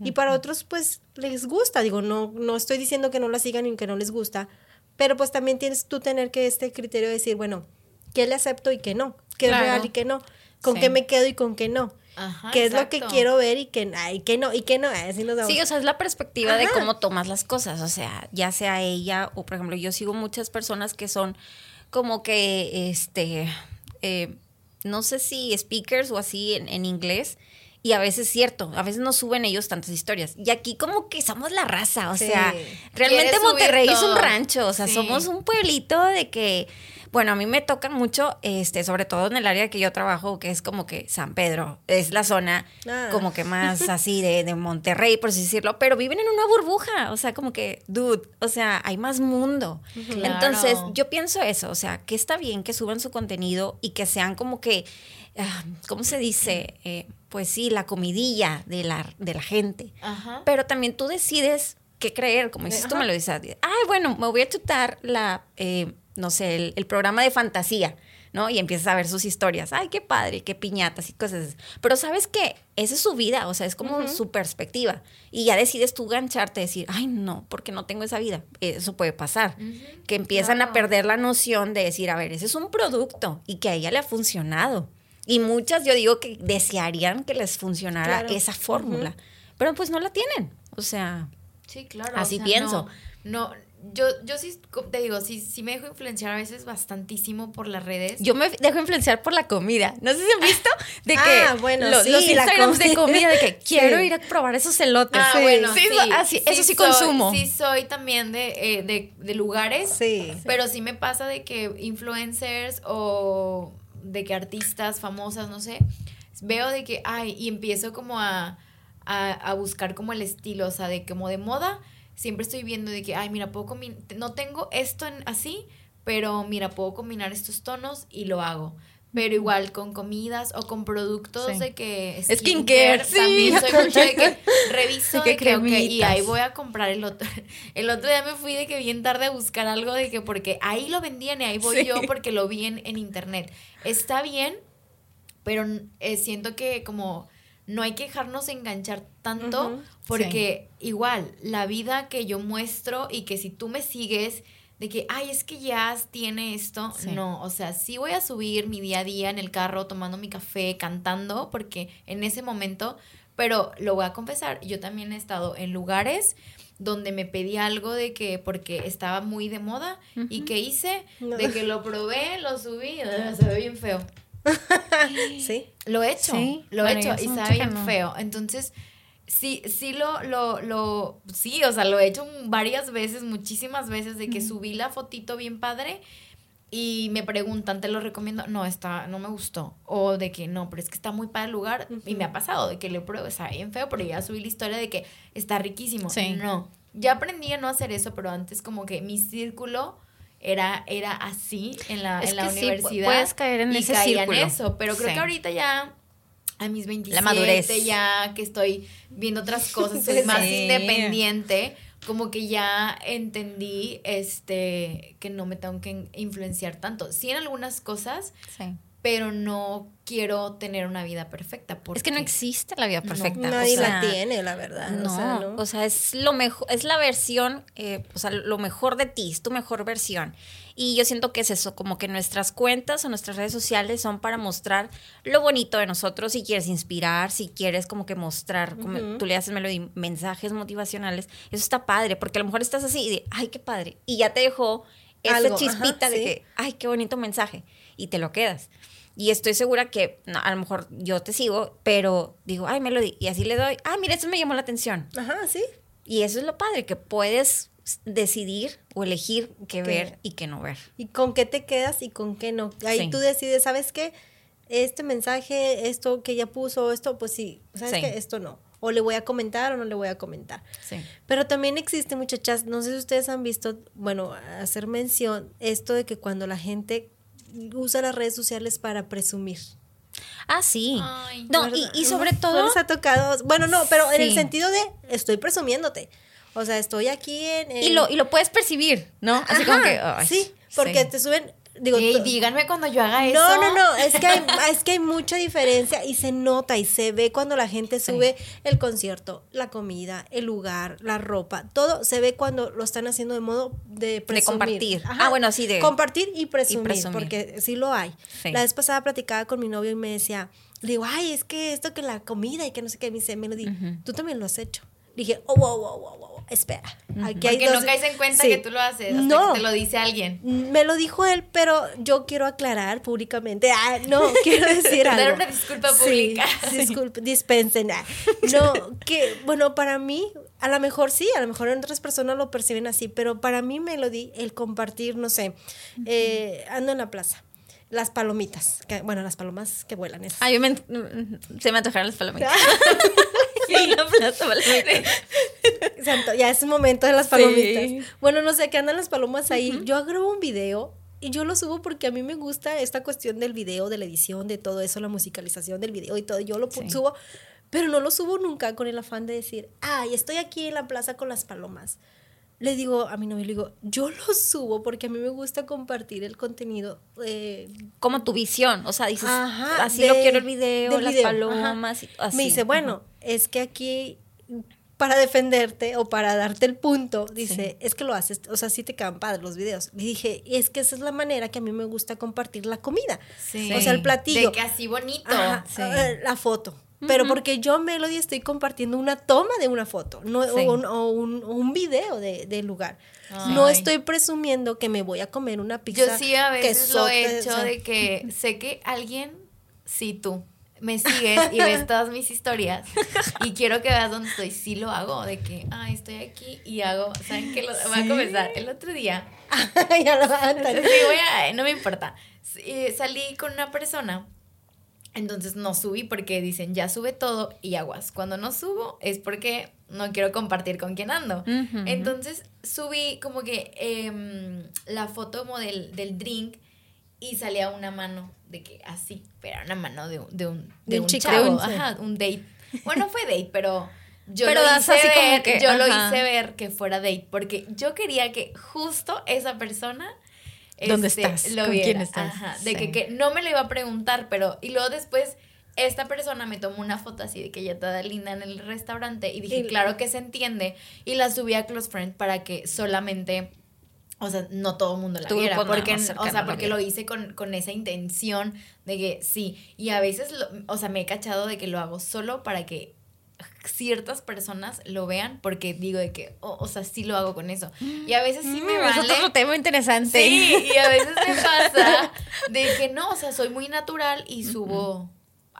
Speaker 2: Y para otros pues les gusta, digo, no no estoy diciendo que no la sigan y que no les gusta, pero pues también tienes tú tener que este criterio de decir, bueno, ¿qué le acepto y qué no? ¿Qué
Speaker 1: Claro.
Speaker 2: es real y qué no? ¿Con
Speaker 1: Sí.
Speaker 2: qué me quedo y con qué no?
Speaker 3: Ajá,
Speaker 2: ¿Qué es lo que quiero ver y qué, ay, qué no? ¿Y qué no? Así nos vamos.
Speaker 1: Sí, o sea, es la perspectiva de cómo tomas las cosas. O sea, ya sea ella o, por ejemplo, yo sigo muchas personas que son como que, este, eh, no sé si speakers o así en, en inglés. Y a veces es cierto, a veces no suben ellos tantas historias. Y aquí como que somos la raza, o
Speaker 2: Sí.
Speaker 1: sea, realmente Monterrey es un rancho, o sea,
Speaker 3: Sí.
Speaker 1: somos un pueblito de que, bueno, a mí me toca mucho, este, sobre todo en el área que yo trabajo, que es como que San Pedro, es la zona
Speaker 2: Ah.
Speaker 1: como que más así de, de Monterrey, por así decirlo, pero viven en una burbuja, o sea, como que, dude, o sea, hay más mundo.
Speaker 3: Claro.
Speaker 1: Entonces, yo pienso eso, o sea, que está bien que suban su contenido y que sean como que, ah, ¿cómo se dice? Eh, pues sí, la comidilla de la, de la gente.
Speaker 3: Ajá.
Speaker 1: Pero también tú decides qué creer, como dices, tú me lo dices. Ay, bueno, me voy a chutar la, eh, no sé, el, el programa de fantasía, ¿no? Y empiezas a ver sus historias. Ay, qué padre, qué piñatas y cosas así. Pero sabes que esa es su vida, o sea, es como su perspectiva. Y ya decides tú gancharte, decir, ay, no, porque no tengo esa vida. Eso puede pasar. Que empiezan a perder la noción de decir, a ver, ese es un producto y que a ella le ha funcionado. Y muchas, yo digo que desearían que les funcionara
Speaker 2: Claro.
Speaker 1: esa fórmula. Pero pues no la tienen. O sea,
Speaker 3: Sí, claro.
Speaker 1: Así pienso.
Speaker 3: No, no, yo, yo sí, te digo, sí, sí me dejo influenciar a veces bastantísimo por las redes.
Speaker 1: yo me dejo influenciar por la comida. No sé si han visto de que
Speaker 2: Ah, bueno,
Speaker 1: lo-
Speaker 2: sí,
Speaker 1: los Instagrams de
Speaker 2: comida.
Speaker 1: de que quiero
Speaker 2: Sí.
Speaker 1: ir a probar esos elotes.
Speaker 3: Ah,
Speaker 2: Sí.
Speaker 3: bueno,
Speaker 1: Sí, así- eso sí
Speaker 3: soy-
Speaker 1: consumo.
Speaker 3: Sí, soy también de, eh, de, de lugares.
Speaker 2: Sí.
Speaker 3: Pero sí me pasa de que influencers o de que artistas famosas, no sé, veo de que, ay, y empiezo como a, a, a buscar como el estilo, o sea, de como de moda, siempre estoy viendo de que, ay, mira, puedo combinar, no tengo esto en, así, pero mira, puedo combinar estos tonos y lo hago. Pero igual con comidas o con productos
Speaker 1: Sí.
Speaker 3: de que
Speaker 1: Skincare, sí.
Speaker 3: también soy mucho de que reviso
Speaker 1: De que
Speaker 3: que, ok, y ahí voy a comprar el otro. El otro día me fui de que bien tarde a buscar algo de que porque ahí lo vendían y ahí voy
Speaker 1: Sí.
Speaker 3: yo porque lo vi en, en internet. Está bien, pero eh, siento que como no hay que dejarnos enganchar tanto porque igual la vida que yo muestro y que si tú me sigues de que, ay, es que ya tiene esto,
Speaker 1: Sí.
Speaker 3: no, o sea, sí voy a subir mi día a día en el carro tomando mi café, cantando, porque en ese momento, pero lo voy a confesar, yo también he estado en lugares donde me pedí algo de que porque estaba muy de moda y que hice,
Speaker 2: No.
Speaker 3: de que lo probé, lo subí, ugh, se ve bien feo.
Speaker 2: Sí.
Speaker 3: Lo he hecho,
Speaker 1: Sí,
Speaker 3: lo he hecho y sabe bien feo. Entonces, sí, sí lo, lo, lo, sí, o sea, lo he hecho varias veces, muchísimas veces, de que subí la fotito bien padre y me preguntan, ¿te lo recomiendo? No, está, no me gustó. O de que no, pero es que está muy para el lugar. Y me ha pasado de que le pruebo, está bien feo, pero ya subí la historia de que está riquísimo.
Speaker 1: Sí.
Speaker 3: No, ya aprendí a no hacer eso, pero antes como que mi círculo era, era así en la,
Speaker 1: Es
Speaker 3: en la
Speaker 1: que sí, pu-
Speaker 3: universidad.
Speaker 1: puedes caer en
Speaker 3: y
Speaker 1: ese
Speaker 3: caía
Speaker 1: círculo.
Speaker 3: en eso, pero creo
Speaker 1: Sí.
Speaker 3: que ahorita ya a mis 27
Speaker 1: madurez.
Speaker 3: ya que estoy viendo otras cosas, soy
Speaker 2: Sí.
Speaker 3: más independiente, como que ya entendí este que no me tengo que influenciar tanto. Sí en algunas cosas,
Speaker 1: sí.
Speaker 3: pero no quiero tener una vida perfecta.
Speaker 1: Es que no existe la vida perfecta.
Speaker 2: Nadie
Speaker 1: o sea,
Speaker 2: la tiene, la verdad.
Speaker 1: No,
Speaker 2: o sea, ¿no?
Speaker 1: o sea, es lo mejor, es la versión, eh, o sea, lo mejor de ti, es tu mejor versión. Y yo siento que es eso, como que nuestras cuentas o nuestras redes sociales son para mostrar lo bonito de nosotros, si quieres inspirar, si quieres como que mostrar, como tú le haces melodía, mensajes motivacionales, eso está padre, porque a lo mejor estás así y de, ay, qué padre, y ya te dejó esa
Speaker 2: Algo,
Speaker 1: chispita
Speaker 2: ajá,
Speaker 1: de
Speaker 2: sí.
Speaker 1: que, ay, qué bonito mensaje, y te lo quedas. Y estoy segura que no, a lo mejor yo te sigo, pero digo, ay, Melody, y así le doy, ah, mira, eso me llamó la atención.
Speaker 2: Ajá, sí.
Speaker 1: Y eso es lo padre, que puedes decidir o elegir qué ver y qué no ver.
Speaker 2: Y con qué te quedas y con qué no. Ahí
Speaker 1: Sí.
Speaker 2: tú decides, ¿sabes qué? Este mensaje, esto que ella puso, esto, pues sí, ¿sabes
Speaker 1: Sí.
Speaker 2: qué? Esto no. O le voy a comentar o no le voy a comentar.
Speaker 1: Sí.
Speaker 2: Pero también existe, muchachas, no sé si ustedes han visto, bueno, hacer mención, esto de que cuando la gente usa las redes sociales para presumir.
Speaker 1: Ah, sí.
Speaker 3: Ay,
Speaker 1: no, y, y sobre
Speaker 2: ¿No
Speaker 1: todo,
Speaker 2: les ha tocado? Bueno, no, pero en el sentido de estoy presumiéndote. O sea, estoy aquí en... en-
Speaker 1: y lo, y lo puedes percibir, ¿no? Así
Speaker 2: Ajá,
Speaker 1: como que, ay,
Speaker 2: sí, porque
Speaker 1: sí.
Speaker 2: te suben, digo...
Speaker 3: Ey, díganme cuando yo haga eso.
Speaker 2: no, no, no, es que, hay, es que hay mucha diferencia y se nota y se ve cuando la gente
Speaker 1: Sí.
Speaker 2: sube el concierto, la comida, el lugar, la ropa, todo se ve cuando lo están haciendo de modo de presumir.
Speaker 1: compartir. Ah, bueno, sí, de-
Speaker 2: Compartir y presumir,
Speaker 1: presumir.
Speaker 2: porque sí lo hay.
Speaker 1: Sí.
Speaker 2: La vez pasada platicaba con mi novio y me decía, le digo, ay, es que esto que la comida y que no sé qué, me dice, Melody, tú también lo has hecho. Dije, oh, wow, wow, wow, wow, espera. Aquí hay
Speaker 3: Porque no
Speaker 2: dos-
Speaker 3: caes en cuenta
Speaker 2: Sí.
Speaker 3: que tú lo haces hasta
Speaker 2: No.
Speaker 3: que te lo dice alguien.
Speaker 2: Me lo dijo él, pero yo quiero aclarar públicamente. Ah, no, quiero decir algo.
Speaker 3: Dar una disculpa
Speaker 2: Sí,
Speaker 3: pública.
Speaker 2: disculpe, dispensen. ah. No, que bueno, para mí, a lo mejor sí, a lo mejor en otras personas lo perciben así, pero para mí Melody, el compartir, no sé, eh, ando en la plaza. Las palomitas, que, bueno, las palomas que vuelan. esas.
Speaker 1: Ay, yo me, se me antojaron las palomitas. Sí, la plaza palomitas.
Speaker 2: Santo, ya es un momento de las
Speaker 1: Sí.
Speaker 2: palomitas. Bueno, no sé, que andan las palomas ahí. Yo grabo un video y yo lo subo porque a mí me gusta esta cuestión del video, de la edición, de todo eso, la musicalización del video y todo. Yo lo
Speaker 1: Sí.
Speaker 2: subo, pero no lo subo nunca con el afán de decir, ay, estoy aquí en la plaza con las palomas. Le digo a mi novio, le digo, yo lo subo porque a mí me gusta compartir el contenido. eh,
Speaker 1: Como tu visión, o sea, dices,
Speaker 2: Ajá,
Speaker 1: así
Speaker 2: de-
Speaker 1: lo quiero el video, las
Speaker 2: video,
Speaker 1: palomas, y así.
Speaker 2: Me dice, bueno, es que aquí para defenderte o para darte el punto, dice, es que lo haces, o sea, sí te quedan padres los videos. Y dije, y es que esa es la manera que a mí me gusta compartir la comida.
Speaker 3: Sí.
Speaker 2: O sea, el platillo.
Speaker 3: De que así bonito.
Speaker 2: Ajá,
Speaker 1: Sí.
Speaker 2: eh, la foto. Pero porque yo, Melody, estoy compartiendo una toma de una foto no,
Speaker 1: Sí.
Speaker 2: o, un, o un- o un video de- del lugar. No
Speaker 3: Ay.
Speaker 2: estoy presumiendo que me voy a comer una pizza.
Speaker 3: Yo sí a veces lo he hecho
Speaker 2: o sea,
Speaker 3: de que sé que alguien, sí tú, me sigues y ves todas mis historias y quiero que veas dónde estoy, sí lo hago, de que, ay, estoy aquí y hago, ¿saben qué? Lo, Voy a comenzar. El otro día,
Speaker 2: ya lo ándale.
Speaker 3: sí, voy a, no me importa, Sí, salí con una persona, entonces no subí porque dicen, ya sube todo y aguas. Cuando no subo es porque no quiero compartir con quién ando. Entonces subí como que em, la foto como del, del drink y salía una mano de que así, pero una mano de un, de un,
Speaker 2: De
Speaker 3: de
Speaker 2: un
Speaker 3: un
Speaker 2: chico,
Speaker 3: chavo, ajá, un date. Bueno, fue date, pero yo
Speaker 1: Pero
Speaker 3: lo
Speaker 1: das
Speaker 3: hice
Speaker 1: así como
Speaker 3: ver,
Speaker 1: que,
Speaker 3: yo lo hice ver que fuera date, porque yo quería que justo esa persona
Speaker 1: ¿Dónde
Speaker 3: este,
Speaker 1: estás?
Speaker 3: Lo
Speaker 1: ¿Con
Speaker 3: viera.
Speaker 1: quién estás?
Speaker 3: Ajá, de
Speaker 1: Sí.
Speaker 3: que, que no me lo iba a preguntar, pero y luego después esta persona me tomó una foto así de que ella toda linda en el restaurante y dije, claro que se entiende y la subí a Close Friends para que solamente o sea, no todo el mundo la viera, porque, o sea, porque lo hice con, con esa intención de que sí, y a veces, lo- o sea, me he cachado de que lo hago solo para que ciertas personas lo vean, porque digo de que, oh, o sea, sí lo hago con eso. Y a veces sí me
Speaker 1: Mm, es
Speaker 3: vale.
Speaker 1: otro tema interesante.
Speaker 3: Sí, y a veces me pasa de que no, o sea, soy muy natural y subo.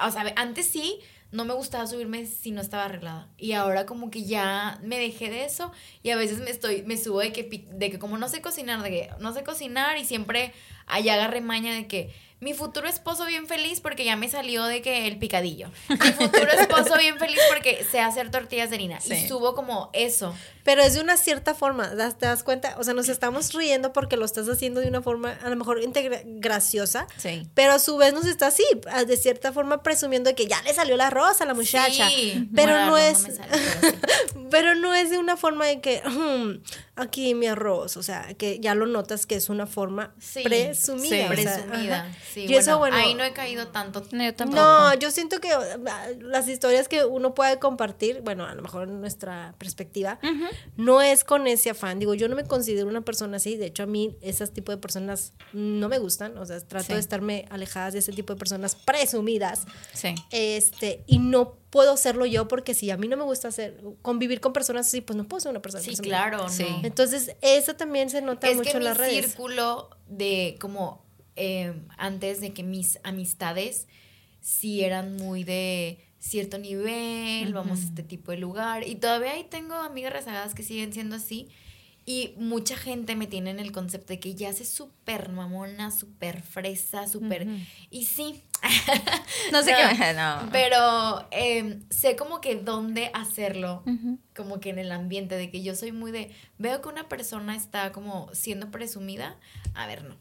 Speaker 3: O sea, antes sí, no me gustaba subirme si no estaba arreglada. Y ahora como que ya me dejé de eso y a veces me estoy, me subo de que, de que como no sé cocinar, de que no sé cocinar y siempre allá agarré maña de que mi futuro esposo bien feliz porque ya me salió de que el picadillo. Mi futuro esposo bien feliz porque sé hacer tortillas de harina.
Speaker 1: Sí.
Speaker 3: Y subo como eso.
Speaker 2: Pero es de una cierta forma, ¿das- ¿te das cuenta? O sea, nos estamos riendo porque lo estás haciendo de una forma a lo mejor integra- graciosa,
Speaker 1: Sí.
Speaker 2: pero a su vez nos está así, de cierta forma presumiendo de que ya le salió la rosa a la muchacha.
Speaker 3: Sí.
Speaker 2: Pero
Speaker 3: Bueno,
Speaker 2: no es,
Speaker 3: pero
Speaker 2: no es de una forma de que, "Hmm, aquí mi arroz, o sea, que ya lo notas que es una forma
Speaker 3: Sí,
Speaker 2: presumida.
Speaker 1: sí.
Speaker 2: o sea,
Speaker 3: Presumida.
Speaker 2: Y
Speaker 3: bueno,
Speaker 2: eso, bueno,
Speaker 3: ahí no he caído tanto.
Speaker 1: No, yo tampoco.
Speaker 2: No, yo siento que las historias que uno puede compartir, bueno, a lo mejor en nuestra perspectiva, no es con ese afán. Digo, yo no me considero una persona así. De hecho, a mí esas tipo de personas no me gustan. O sea, trato
Speaker 1: Sí.
Speaker 2: de estarme alejadas de ese tipo de personas presumidas.
Speaker 1: Sí.
Speaker 2: Este, y no puedo serlo yo porque si a mí no me gusta hacer, convivir con personas así, pues no puedo ser una persona
Speaker 3: Sí,
Speaker 2: presumida.
Speaker 3: claro,
Speaker 1: Sí.
Speaker 2: Entonces, eso también se nota
Speaker 3: es
Speaker 2: mucho
Speaker 3: que
Speaker 2: en las redes.
Speaker 3: círculo de como eh, antes de que mis amistades sí eran muy de cierto nivel, vamos a este tipo de lugar. Y todavía ahí tengo amigas rezagadas que siguen siendo así. Y mucha gente me tiene en el concepto de que ya se súper mamona, súper fresa, súper... Y sí.
Speaker 1: No sé qué. No.
Speaker 3: Pero eh, sé como que dónde hacerlo, como que en el ambiente, de que yo soy muy de, veo que una persona está como siendo presumida, a ver, no.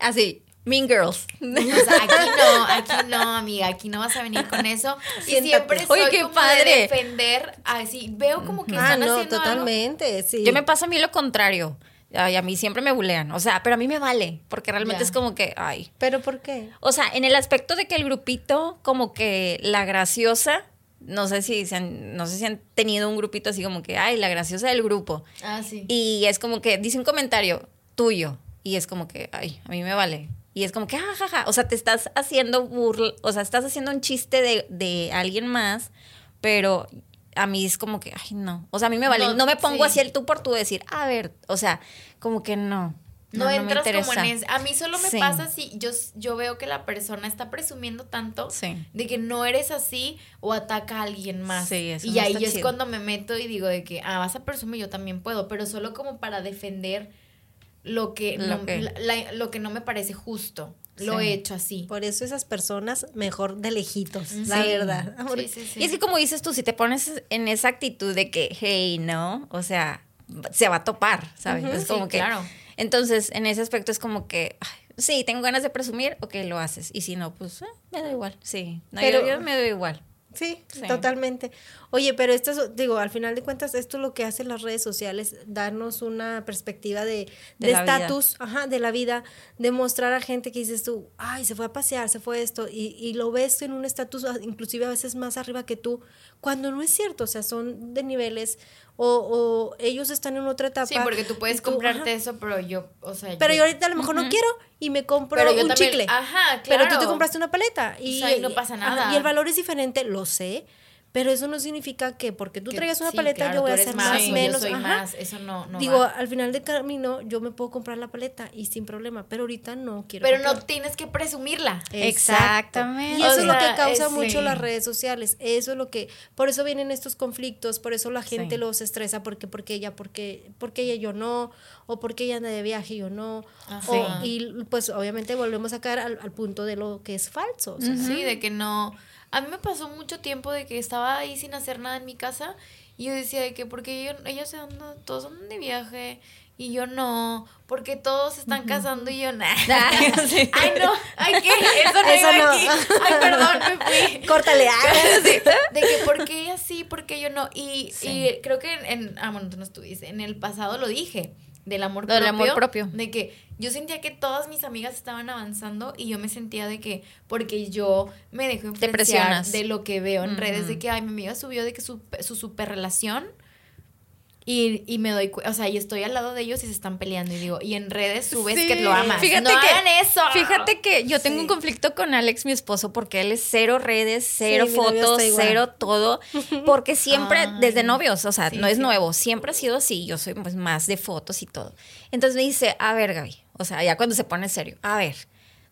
Speaker 1: Así, Mean Girls.
Speaker 3: O sea, aquí no, aquí no, amiga, aquí no vas a venir con eso. Y siempre soy
Speaker 1: Oye, qué
Speaker 3: como
Speaker 1: padre.
Speaker 3: de defender, así, veo como que
Speaker 2: Ah,
Speaker 3: están
Speaker 2: no,
Speaker 3: haciendo algo.
Speaker 2: totalmente, sí.
Speaker 1: Yo me pasa a mí lo contrario. Ay, a mí siempre me bulean. O sea, pero a mí me vale. Porque realmente
Speaker 3: Ya.
Speaker 1: es como que, ay.
Speaker 2: ¿Pero por qué?
Speaker 1: O sea, en el aspecto de que el grupito, como que la graciosa, no sé si se han, no sé si han tenido un grupito así como que, ay, la graciosa del grupo.
Speaker 3: Ah, sí.
Speaker 1: Y es como que dice un comentario tuyo. Y es como que, ay, a mí me vale. Y es como que, ah, jaja. O sea, te estás haciendo burla, o sea, estás haciendo un chiste de, de alguien más, pero a mí es como que, ay, no. O sea, a mí me vale. No,
Speaker 3: No,
Speaker 1: me pongo
Speaker 3: sí.
Speaker 1: así el tú por tú decir, a ver, o sea, como que no.
Speaker 3: No, entras como en ese. A mí solo me
Speaker 1: Sí.
Speaker 3: pasa si yo, yo veo que la persona está presumiendo tanto
Speaker 1: Sí.
Speaker 3: de que no eres así o ataca a alguien más.
Speaker 1: Sí, eso
Speaker 3: y ahí es cuando me meto y digo de que, ah, vas a presumir, yo también puedo, pero solo como para defender lo que,
Speaker 1: Lo
Speaker 3: no,
Speaker 1: que-
Speaker 3: la- la- lo que no me parece justo. Lo
Speaker 1: Sí.
Speaker 3: he hecho así.
Speaker 2: Por eso esas personas mejor de lejitos, la
Speaker 3: Sí.
Speaker 2: verdad.
Speaker 3: Sí, sí, sí.
Speaker 1: Y es que como dices tú, si te pones en esa actitud de que, hey, no, o sea, se va a topar, ¿sabes?
Speaker 3: Ujú,
Speaker 1: es como
Speaker 3: sí,
Speaker 1: que.
Speaker 3: claro.
Speaker 1: Entonces, en ese aspecto es como que, ay, sí, tengo ganas de presumir, ok, lo haces. Y si no, pues eh, me da igual, sí. No,
Speaker 2: Pero-
Speaker 1: yo, yo me da igual.
Speaker 2: Sí,
Speaker 1: Sí.
Speaker 2: totalmente. Oye, pero esto es, digo, al final de cuentas, esto es lo que hacen las redes sociales, darnos una perspectiva de
Speaker 1: De
Speaker 2: de estatus, ajá, de la vida, de mostrar a gente que dices tú, ay, se fue a pasear, se fue esto, y, y lo ves en un estatus ah, inclusive a veces más arriba que tú, cuando no es cierto, o sea, son de niveles, o, o ellos están en otra etapa.
Speaker 3: Sí, porque tú puedes
Speaker 2: tú,
Speaker 3: comprarte
Speaker 2: ajá.
Speaker 3: eso, pero yo, o sea.
Speaker 2: Pero yo ahorita a lo mejor no quiero y me compro
Speaker 3: Pero yo
Speaker 2: un
Speaker 3: también-
Speaker 2: chicle.
Speaker 3: ajá,
Speaker 2: Pero tú te
Speaker 3: claro.
Speaker 2: compraste una paleta y,
Speaker 3: O sea, y no pasa
Speaker 2: ajá,
Speaker 3: nada.
Speaker 2: y el valor es diferente, lo sé, pero eso no significa que porque tú
Speaker 3: que-
Speaker 2: traigas una
Speaker 3: sí,
Speaker 2: paleta
Speaker 3: claro,
Speaker 2: yo voy a ser
Speaker 3: más,
Speaker 2: menos.
Speaker 3: Yo soy
Speaker 2: ajá.
Speaker 3: más, eso no, no
Speaker 2: Digo,
Speaker 3: va.
Speaker 2: al final del camino yo me puedo comprar la paleta y sin problema, pero ahorita no quiero.
Speaker 3: Pero no tienes que presumirla.
Speaker 1: Exactamente.
Speaker 2: Y eso
Speaker 3: O
Speaker 2: es lo que causa
Speaker 3: es-
Speaker 2: mucho
Speaker 3: sí.
Speaker 2: las redes sociales. Eso es lo que, por eso vienen estos conflictos, por eso la gente
Speaker 1: Sí.
Speaker 2: los estresa, porque, porque ella, porque, porque ella y yo no, o porque ella anda de viaje y yo no.
Speaker 3: Ajá.
Speaker 2: O- y pues obviamente volvemos a caer al, al punto de lo que es falso. o sea,
Speaker 3: Sí, de que no. A mí me pasó mucho tiempo de que estaba ahí sin hacer nada en mi casa y yo decía de que porque yo, ellos se andan, todos andan de viaje y yo no, porque todos se están casando y yo nada.
Speaker 1: Sí.
Speaker 3: Ay, no, ay, ¿qué? Eso no
Speaker 2: Eso
Speaker 3: iba
Speaker 2: no.
Speaker 3: aquí. Ay, perdón, me fui.
Speaker 2: Córtale, ah.
Speaker 3: De que por qué ella sí, por qué yo no. Y,
Speaker 1: Sí.
Speaker 3: y creo que en, en- ah, bueno, tú no estuviste, en el pasado lo dije, del amor
Speaker 1: Del
Speaker 3: propio.
Speaker 1: amor propio.
Speaker 3: De que yo sentía que todas mis amigas estaban avanzando y yo me sentía de que, porque yo me dejo influenciar de lo que veo en redes, de que, ay, mi amiga subió de que su, su super relación. Y, y me doy cuenta, o sea, y estoy al lado de ellos y se están peleando y digo, y en redes subes
Speaker 1: Sí.
Speaker 3: que lo amas.
Speaker 1: Fíjate
Speaker 3: no
Speaker 1: que-
Speaker 3: hagan eso.
Speaker 1: Fíjate que yo tengo
Speaker 2: Sí.
Speaker 1: un conflicto con Alex, mi esposo, porque él es cero redes, cero fotos, cero todo, porque siempre,
Speaker 3: Ay.
Speaker 1: desde novios, o sea, no es nuevo, siempre ha sido así, yo soy pues más de fotos y todo. Entonces me dice, a ver, Gaby, o sea, ya cuando se pone serio, a ver,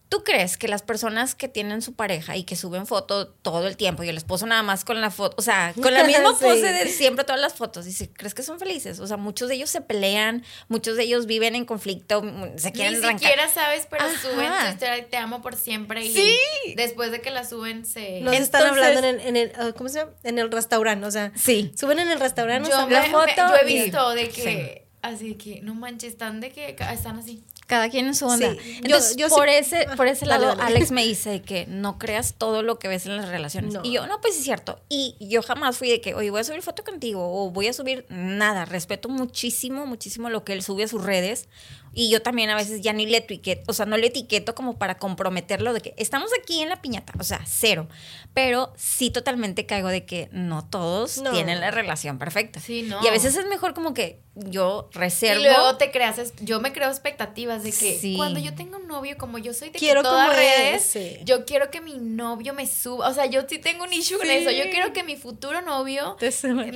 Speaker 1: ¿tú crees que las personas que tienen su pareja y que suben foto todo el tiempo y el esposo nada más con la foto, o sea, con la misma
Speaker 2: Sí.
Speaker 1: pose de siempre todas las fotos, dice, ¿crees que son felices? O sea, muchos de ellos se pelean, muchos de ellos viven en conflicto, mm, se
Speaker 3: Ni
Speaker 1: quieren arrancar.
Speaker 3: siquiera sabes, pero
Speaker 1: Ajá.
Speaker 3: suben su historia te amo por siempre y
Speaker 1: Sí.
Speaker 3: después de que la suben se...
Speaker 2: Nos están hablando en el, en el, ah, ¿cómo se llama? En el restaurante, o sea,
Speaker 1: Sí.
Speaker 2: suben en el restaurante,
Speaker 3: yo,
Speaker 2: nos
Speaker 3: me-
Speaker 1: la
Speaker 2: hablan-
Speaker 3: me-
Speaker 1: foto
Speaker 3: yo he
Speaker 1: y-
Speaker 3: visto de que,
Speaker 1: Sí.
Speaker 3: así que, no manches, están de que están así.
Speaker 1: Cada quien en su onda.
Speaker 2: Sí,
Speaker 1: Entonces,
Speaker 2: yo
Speaker 1: por, ese,
Speaker 2: Ah,
Speaker 1: por ese lado,
Speaker 2: dale.
Speaker 1: Alex me dice que no creas todo lo que ves en las relaciones.
Speaker 2: No.
Speaker 1: Y yo, no, pues es cierto. Y yo jamás fui de que, oye, voy a subir foto contigo o voy a subir nada. Respeto muchísimo, muchísimo lo que él sube a sus redes. Y yo también a veces ya ni le etiqueto, o sea, no le etiqueto como para comprometerlo de que estamos aquí en la piñata, o sea, cero. Pero sí totalmente caigo de que no todos
Speaker 2: No.
Speaker 1: tienen la relación perfecta.
Speaker 3: Sí, no.
Speaker 1: Y a veces es mejor como que yo reservo.
Speaker 3: Y luego te creas, es- yo me creo expectativas de que
Speaker 1: Sí.
Speaker 3: cuando yo tengo un novio, como yo soy de
Speaker 2: Quiero
Speaker 3: que todas
Speaker 2: como
Speaker 3: redes,
Speaker 2: sí.
Speaker 3: yo quiero que mi novio me suba, o sea, yo sí tengo un issue con
Speaker 2: Sí.
Speaker 3: eso, yo quiero que mi futuro novio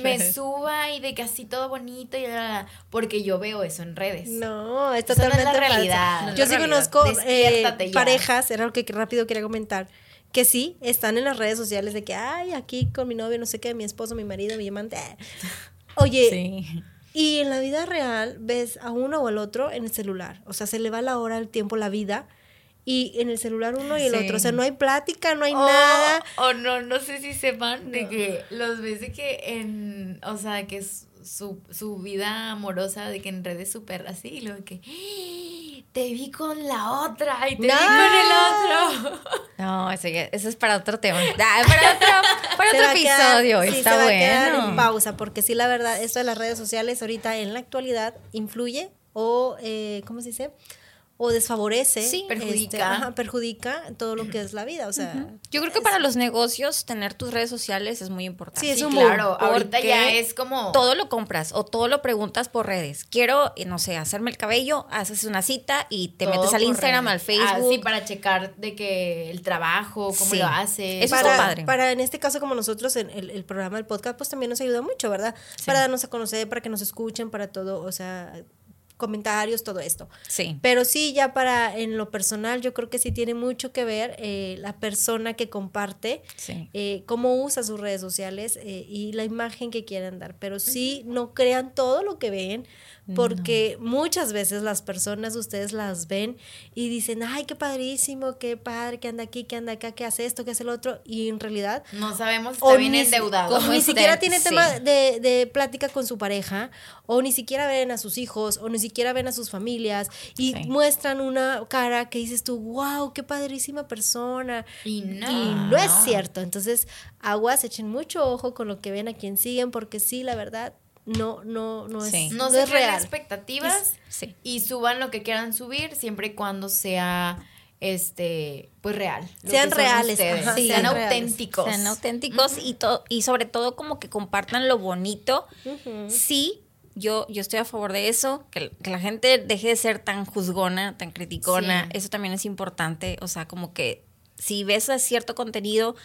Speaker 3: me suba y de que así todo bonito y la, la, la, porque yo veo eso en redes.
Speaker 2: No, es
Speaker 3: Eso no es la
Speaker 2: totalmente
Speaker 3: realidad, no es
Speaker 2: Yo
Speaker 3: la
Speaker 2: sí
Speaker 3: realidad.
Speaker 2: conozco eh, parejas, era lo que rápido quería comentar, que sí, están en las redes sociales de que, ay, aquí con mi novio, no sé qué, mi esposo, mi marido, mi amante. Oye,
Speaker 1: Sí.
Speaker 2: y en la vida real ves a uno o al otro en el celular. O sea, se le va la hora, el tiempo, la vida. Y en el celular uno y el
Speaker 1: Sí.
Speaker 2: otro. O sea, no hay plática, no hay
Speaker 3: O-
Speaker 2: nada.
Speaker 3: O no, no sé si sepan de que los ves de que en, o sea, que es su, su vida amorosa, de que en redes súper así, y luego de que "¡Ah! te vi con la otra y te
Speaker 2: No.
Speaker 3: vi con el otro.
Speaker 1: No, eso, ya- eso es para otro tema. Ah, para otro, para otro
Speaker 2: quedar-
Speaker 1: episodio.
Speaker 2: sí,
Speaker 1: Está
Speaker 2: se va a quedar en
Speaker 1: bueno.
Speaker 2: pausa, porque sí, la verdad, esto de las redes sociales ahorita en la actualidad influye o, eh, ¿cómo se dice? O desfavorece.
Speaker 1: Sí.
Speaker 2: este,
Speaker 3: Perjudica.
Speaker 2: ajá, perjudica todo lo que es la vida. O sea,
Speaker 1: Yo creo que para los negocios tener tus redes sociales es muy importante.
Speaker 2: Sí, es
Speaker 3: Sí,
Speaker 2: un
Speaker 3: claro, ahorita ya es como
Speaker 1: Todo lo compras o todo lo preguntas por redes. Quiero, no sé, hacerme el cabello, haces una cita y te
Speaker 3: todo
Speaker 1: metes al Instagram,
Speaker 3: redes.
Speaker 1: al Facebook.
Speaker 3: Ah, sí, para checar de que el trabajo, cómo
Speaker 1: Sí.
Speaker 3: lo haces.
Speaker 1: Eso
Speaker 2: para,
Speaker 1: está padre.
Speaker 2: para en este caso como nosotros en el, el programa del podcast pues también nos ayuda mucho verdad para darnos a conocer para que nos escuchen para todo o sea comentarios todo esto
Speaker 1: Sí.
Speaker 2: pero sí ya para en lo personal yo creo que sí tiene mucho que ver eh, la persona que comparte
Speaker 1: Sí.
Speaker 2: eh, cómo usa sus redes sociales eh, y la imagen que quieran dar pero sí no crean todo lo que ven porque muchas veces las personas ustedes las ven y dicen ay qué padrísimo qué padre que anda aquí que anda acá que hace esto que hace el otro y en realidad
Speaker 3: No sabemos si bien
Speaker 2: ni,
Speaker 3: endeudado.
Speaker 2: ni siquiera tiene
Speaker 1: sí.
Speaker 2: tema de, de plática con su pareja, o ni siquiera ven a sus hijos, o ni siquiera ven a sus familias, y
Speaker 1: Sí.
Speaker 2: muestran una cara que dices tú, wow, qué padrísima persona.
Speaker 3: Y no.
Speaker 2: Y no es cierto. Entonces, aguas, echen mucho ojo con lo que ven a quien siguen, porque sí, la verdad, no, no, no
Speaker 1: Sí.
Speaker 2: es,
Speaker 3: No,
Speaker 2: no
Speaker 3: se
Speaker 2: es real.
Speaker 3: expectativas
Speaker 1: Sí.
Speaker 3: y suban lo que quieran subir siempre y cuando sea este pues real.
Speaker 2: Sean reales,
Speaker 3: ustedes,
Speaker 2: ajá,
Speaker 3: sean
Speaker 2: sean reales.
Speaker 3: auténticos.
Speaker 1: Sean auténticos y, to- y sobre todo como que compartan lo bonito. Sí, yo, yo estoy a favor de eso, que, que la gente deje de ser tan juzgona, tan criticona.
Speaker 3: Sí.
Speaker 1: Eso también es importante. O sea, como que si ves a cierto contenido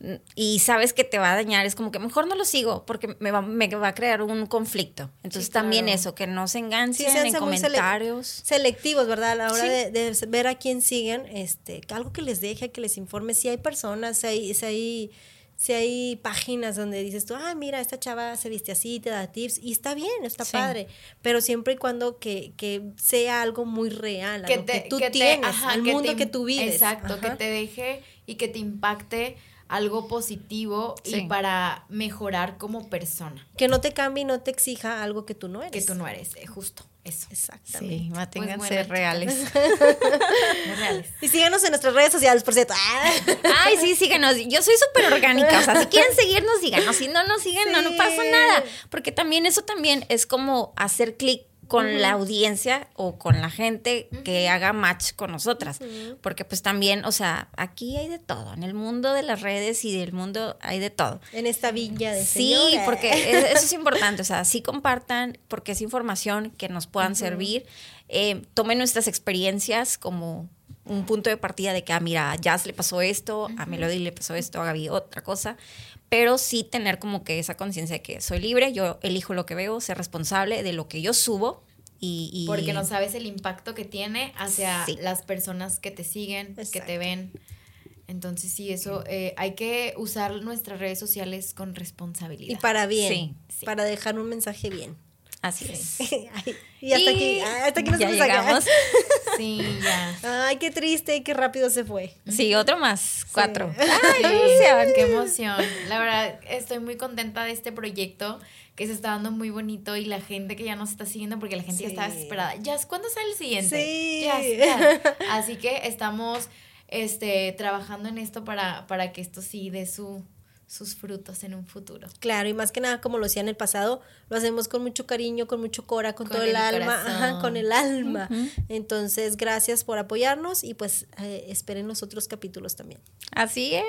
Speaker 1: mm, y sabes que te va a dañar, es como que mejor no lo sigo porque me va, me va a crear un conflicto. Entonces
Speaker 3: Sí,
Speaker 1: también eso, que no se
Speaker 2: Sí,
Speaker 1: enganchen en
Speaker 2: muy sele-
Speaker 1: comentarios.
Speaker 2: selectivos, ¿verdad? A la hora
Speaker 1: Sí.
Speaker 2: de, de ver a quién siguen, este, que algo que les deje, que les informe. Si hay personas, si hay, si hay, si hay páginas donde dices tú, ah, mira, esta chava se viste así, te da tips, y está bien, está
Speaker 1: Sí.
Speaker 2: padre, pero siempre y cuando que, que sea algo muy real,
Speaker 3: que
Speaker 2: algo
Speaker 3: te,
Speaker 2: que tú
Speaker 3: que te-
Speaker 2: tienes,
Speaker 3: ajá,
Speaker 2: al
Speaker 3: que
Speaker 2: mundo
Speaker 3: te
Speaker 2: que tú vives.
Speaker 3: Exacto, que te deje y que te impacte algo positivo y para mejorar como persona,
Speaker 2: Que no te cambie y no te exija algo que tú no eres.
Speaker 3: que tú no eres, eh, justo eso.
Speaker 2: Exactamente.
Speaker 1: Sí, manténganse
Speaker 3: Pues bueno,
Speaker 1: reales.
Speaker 3: Muy reales.
Speaker 2: Y síganos en nuestras redes sociales, por cierto.
Speaker 1: Ay, sí, síganos. Yo soy súper orgánica. O sea, si quieren seguirnos, síganos. Si no nos siguen, no, no pasa nada. Porque también eso también es como hacer clic con la audiencia o con la gente que haga match con nosotras. Porque pues también, o sea, aquí hay de todo. En el mundo de las redes y del mundo hay de todo.
Speaker 2: En esta villa de
Speaker 1: Sí,
Speaker 2: señora.
Speaker 1: porque eso es importante, o sea, sí compartan porque es información que nos puedan servir. Eh, tomen nuestras experiencias como un punto de partida de que, ah, mira, a Jazz le pasó esto, a Melody le pasó esto, a Gaby otra cosa, pero sí tener como que esa conciencia de que soy libre, yo elijo lo que veo, ser responsable de lo que yo subo y... y-
Speaker 3: Porque no sabes el impacto que tiene hacia
Speaker 1: Sí.
Speaker 3: las personas que te siguen, que te ven. Entonces sí, eso eh, hay que usar nuestras redes sociales con responsabilidad.
Speaker 2: Y para bien,
Speaker 1: Sí,
Speaker 3: sí.
Speaker 2: para dejar un mensaje bien.
Speaker 1: Así es.
Speaker 2: Ay, y hasta aquí, hasta aquí nos
Speaker 1: ya llegamos.
Speaker 3: Sí, ya.
Speaker 2: Ay, qué triste y qué rápido se fue.
Speaker 1: Sí, otro más, cuatro.
Speaker 3: Sí,
Speaker 1: Ay, qué emoción.
Speaker 3: qué emoción. La verdad, estoy muy contenta de este proyecto que se está dando muy bonito y la gente que ya nos está siguiendo porque la gente ya está
Speaker 2: Sí.
Speaker 3: desesperada. Ya, ¿cuándo sale el siguiente?
Speaker 2: Sí.
Speaker 3: Ya, ya. Así que estamos este, trabajando en esto para, para que esto sí dé su, sus frutos en un futuro.
Speaker 2: Claro, y más que nada, como lo hacía en el pasado, lo hacemos con mucho cariño, con mucho cora, con,
Speaker 3: Con
Speaker 2: todo el,
Speaker 3: el
Speaker 2: alma, ajá, con el alma. Entonces, gracias por apoyarnos y pues eh, esperen los otros capítulos también.
Speaker 1: Así es.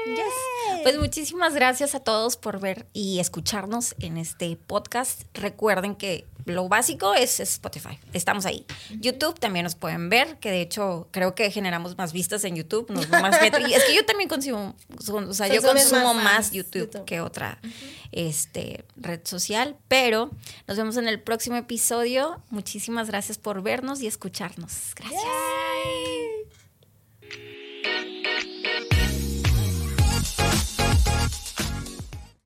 Speaker 1: Pues muchísimas gracias a todos por ver y escucharnos en este podcast. Recuerden que lo básico es Spotify. Estamos ahí. YouTube también nos pueden ver, que de hecho creo que generamos más vistas en YouTube. Nos más es que yo también consumo, o sea, yo consumo
Speaker 2: más,
Speaker 1: YouTube,
Speaker 2: YouTube.
Speaker 1: que otra este, red social. Pero nos vemos en el próximo episodio. Muchísimas gracias por vernos y escucharnos. Gracias.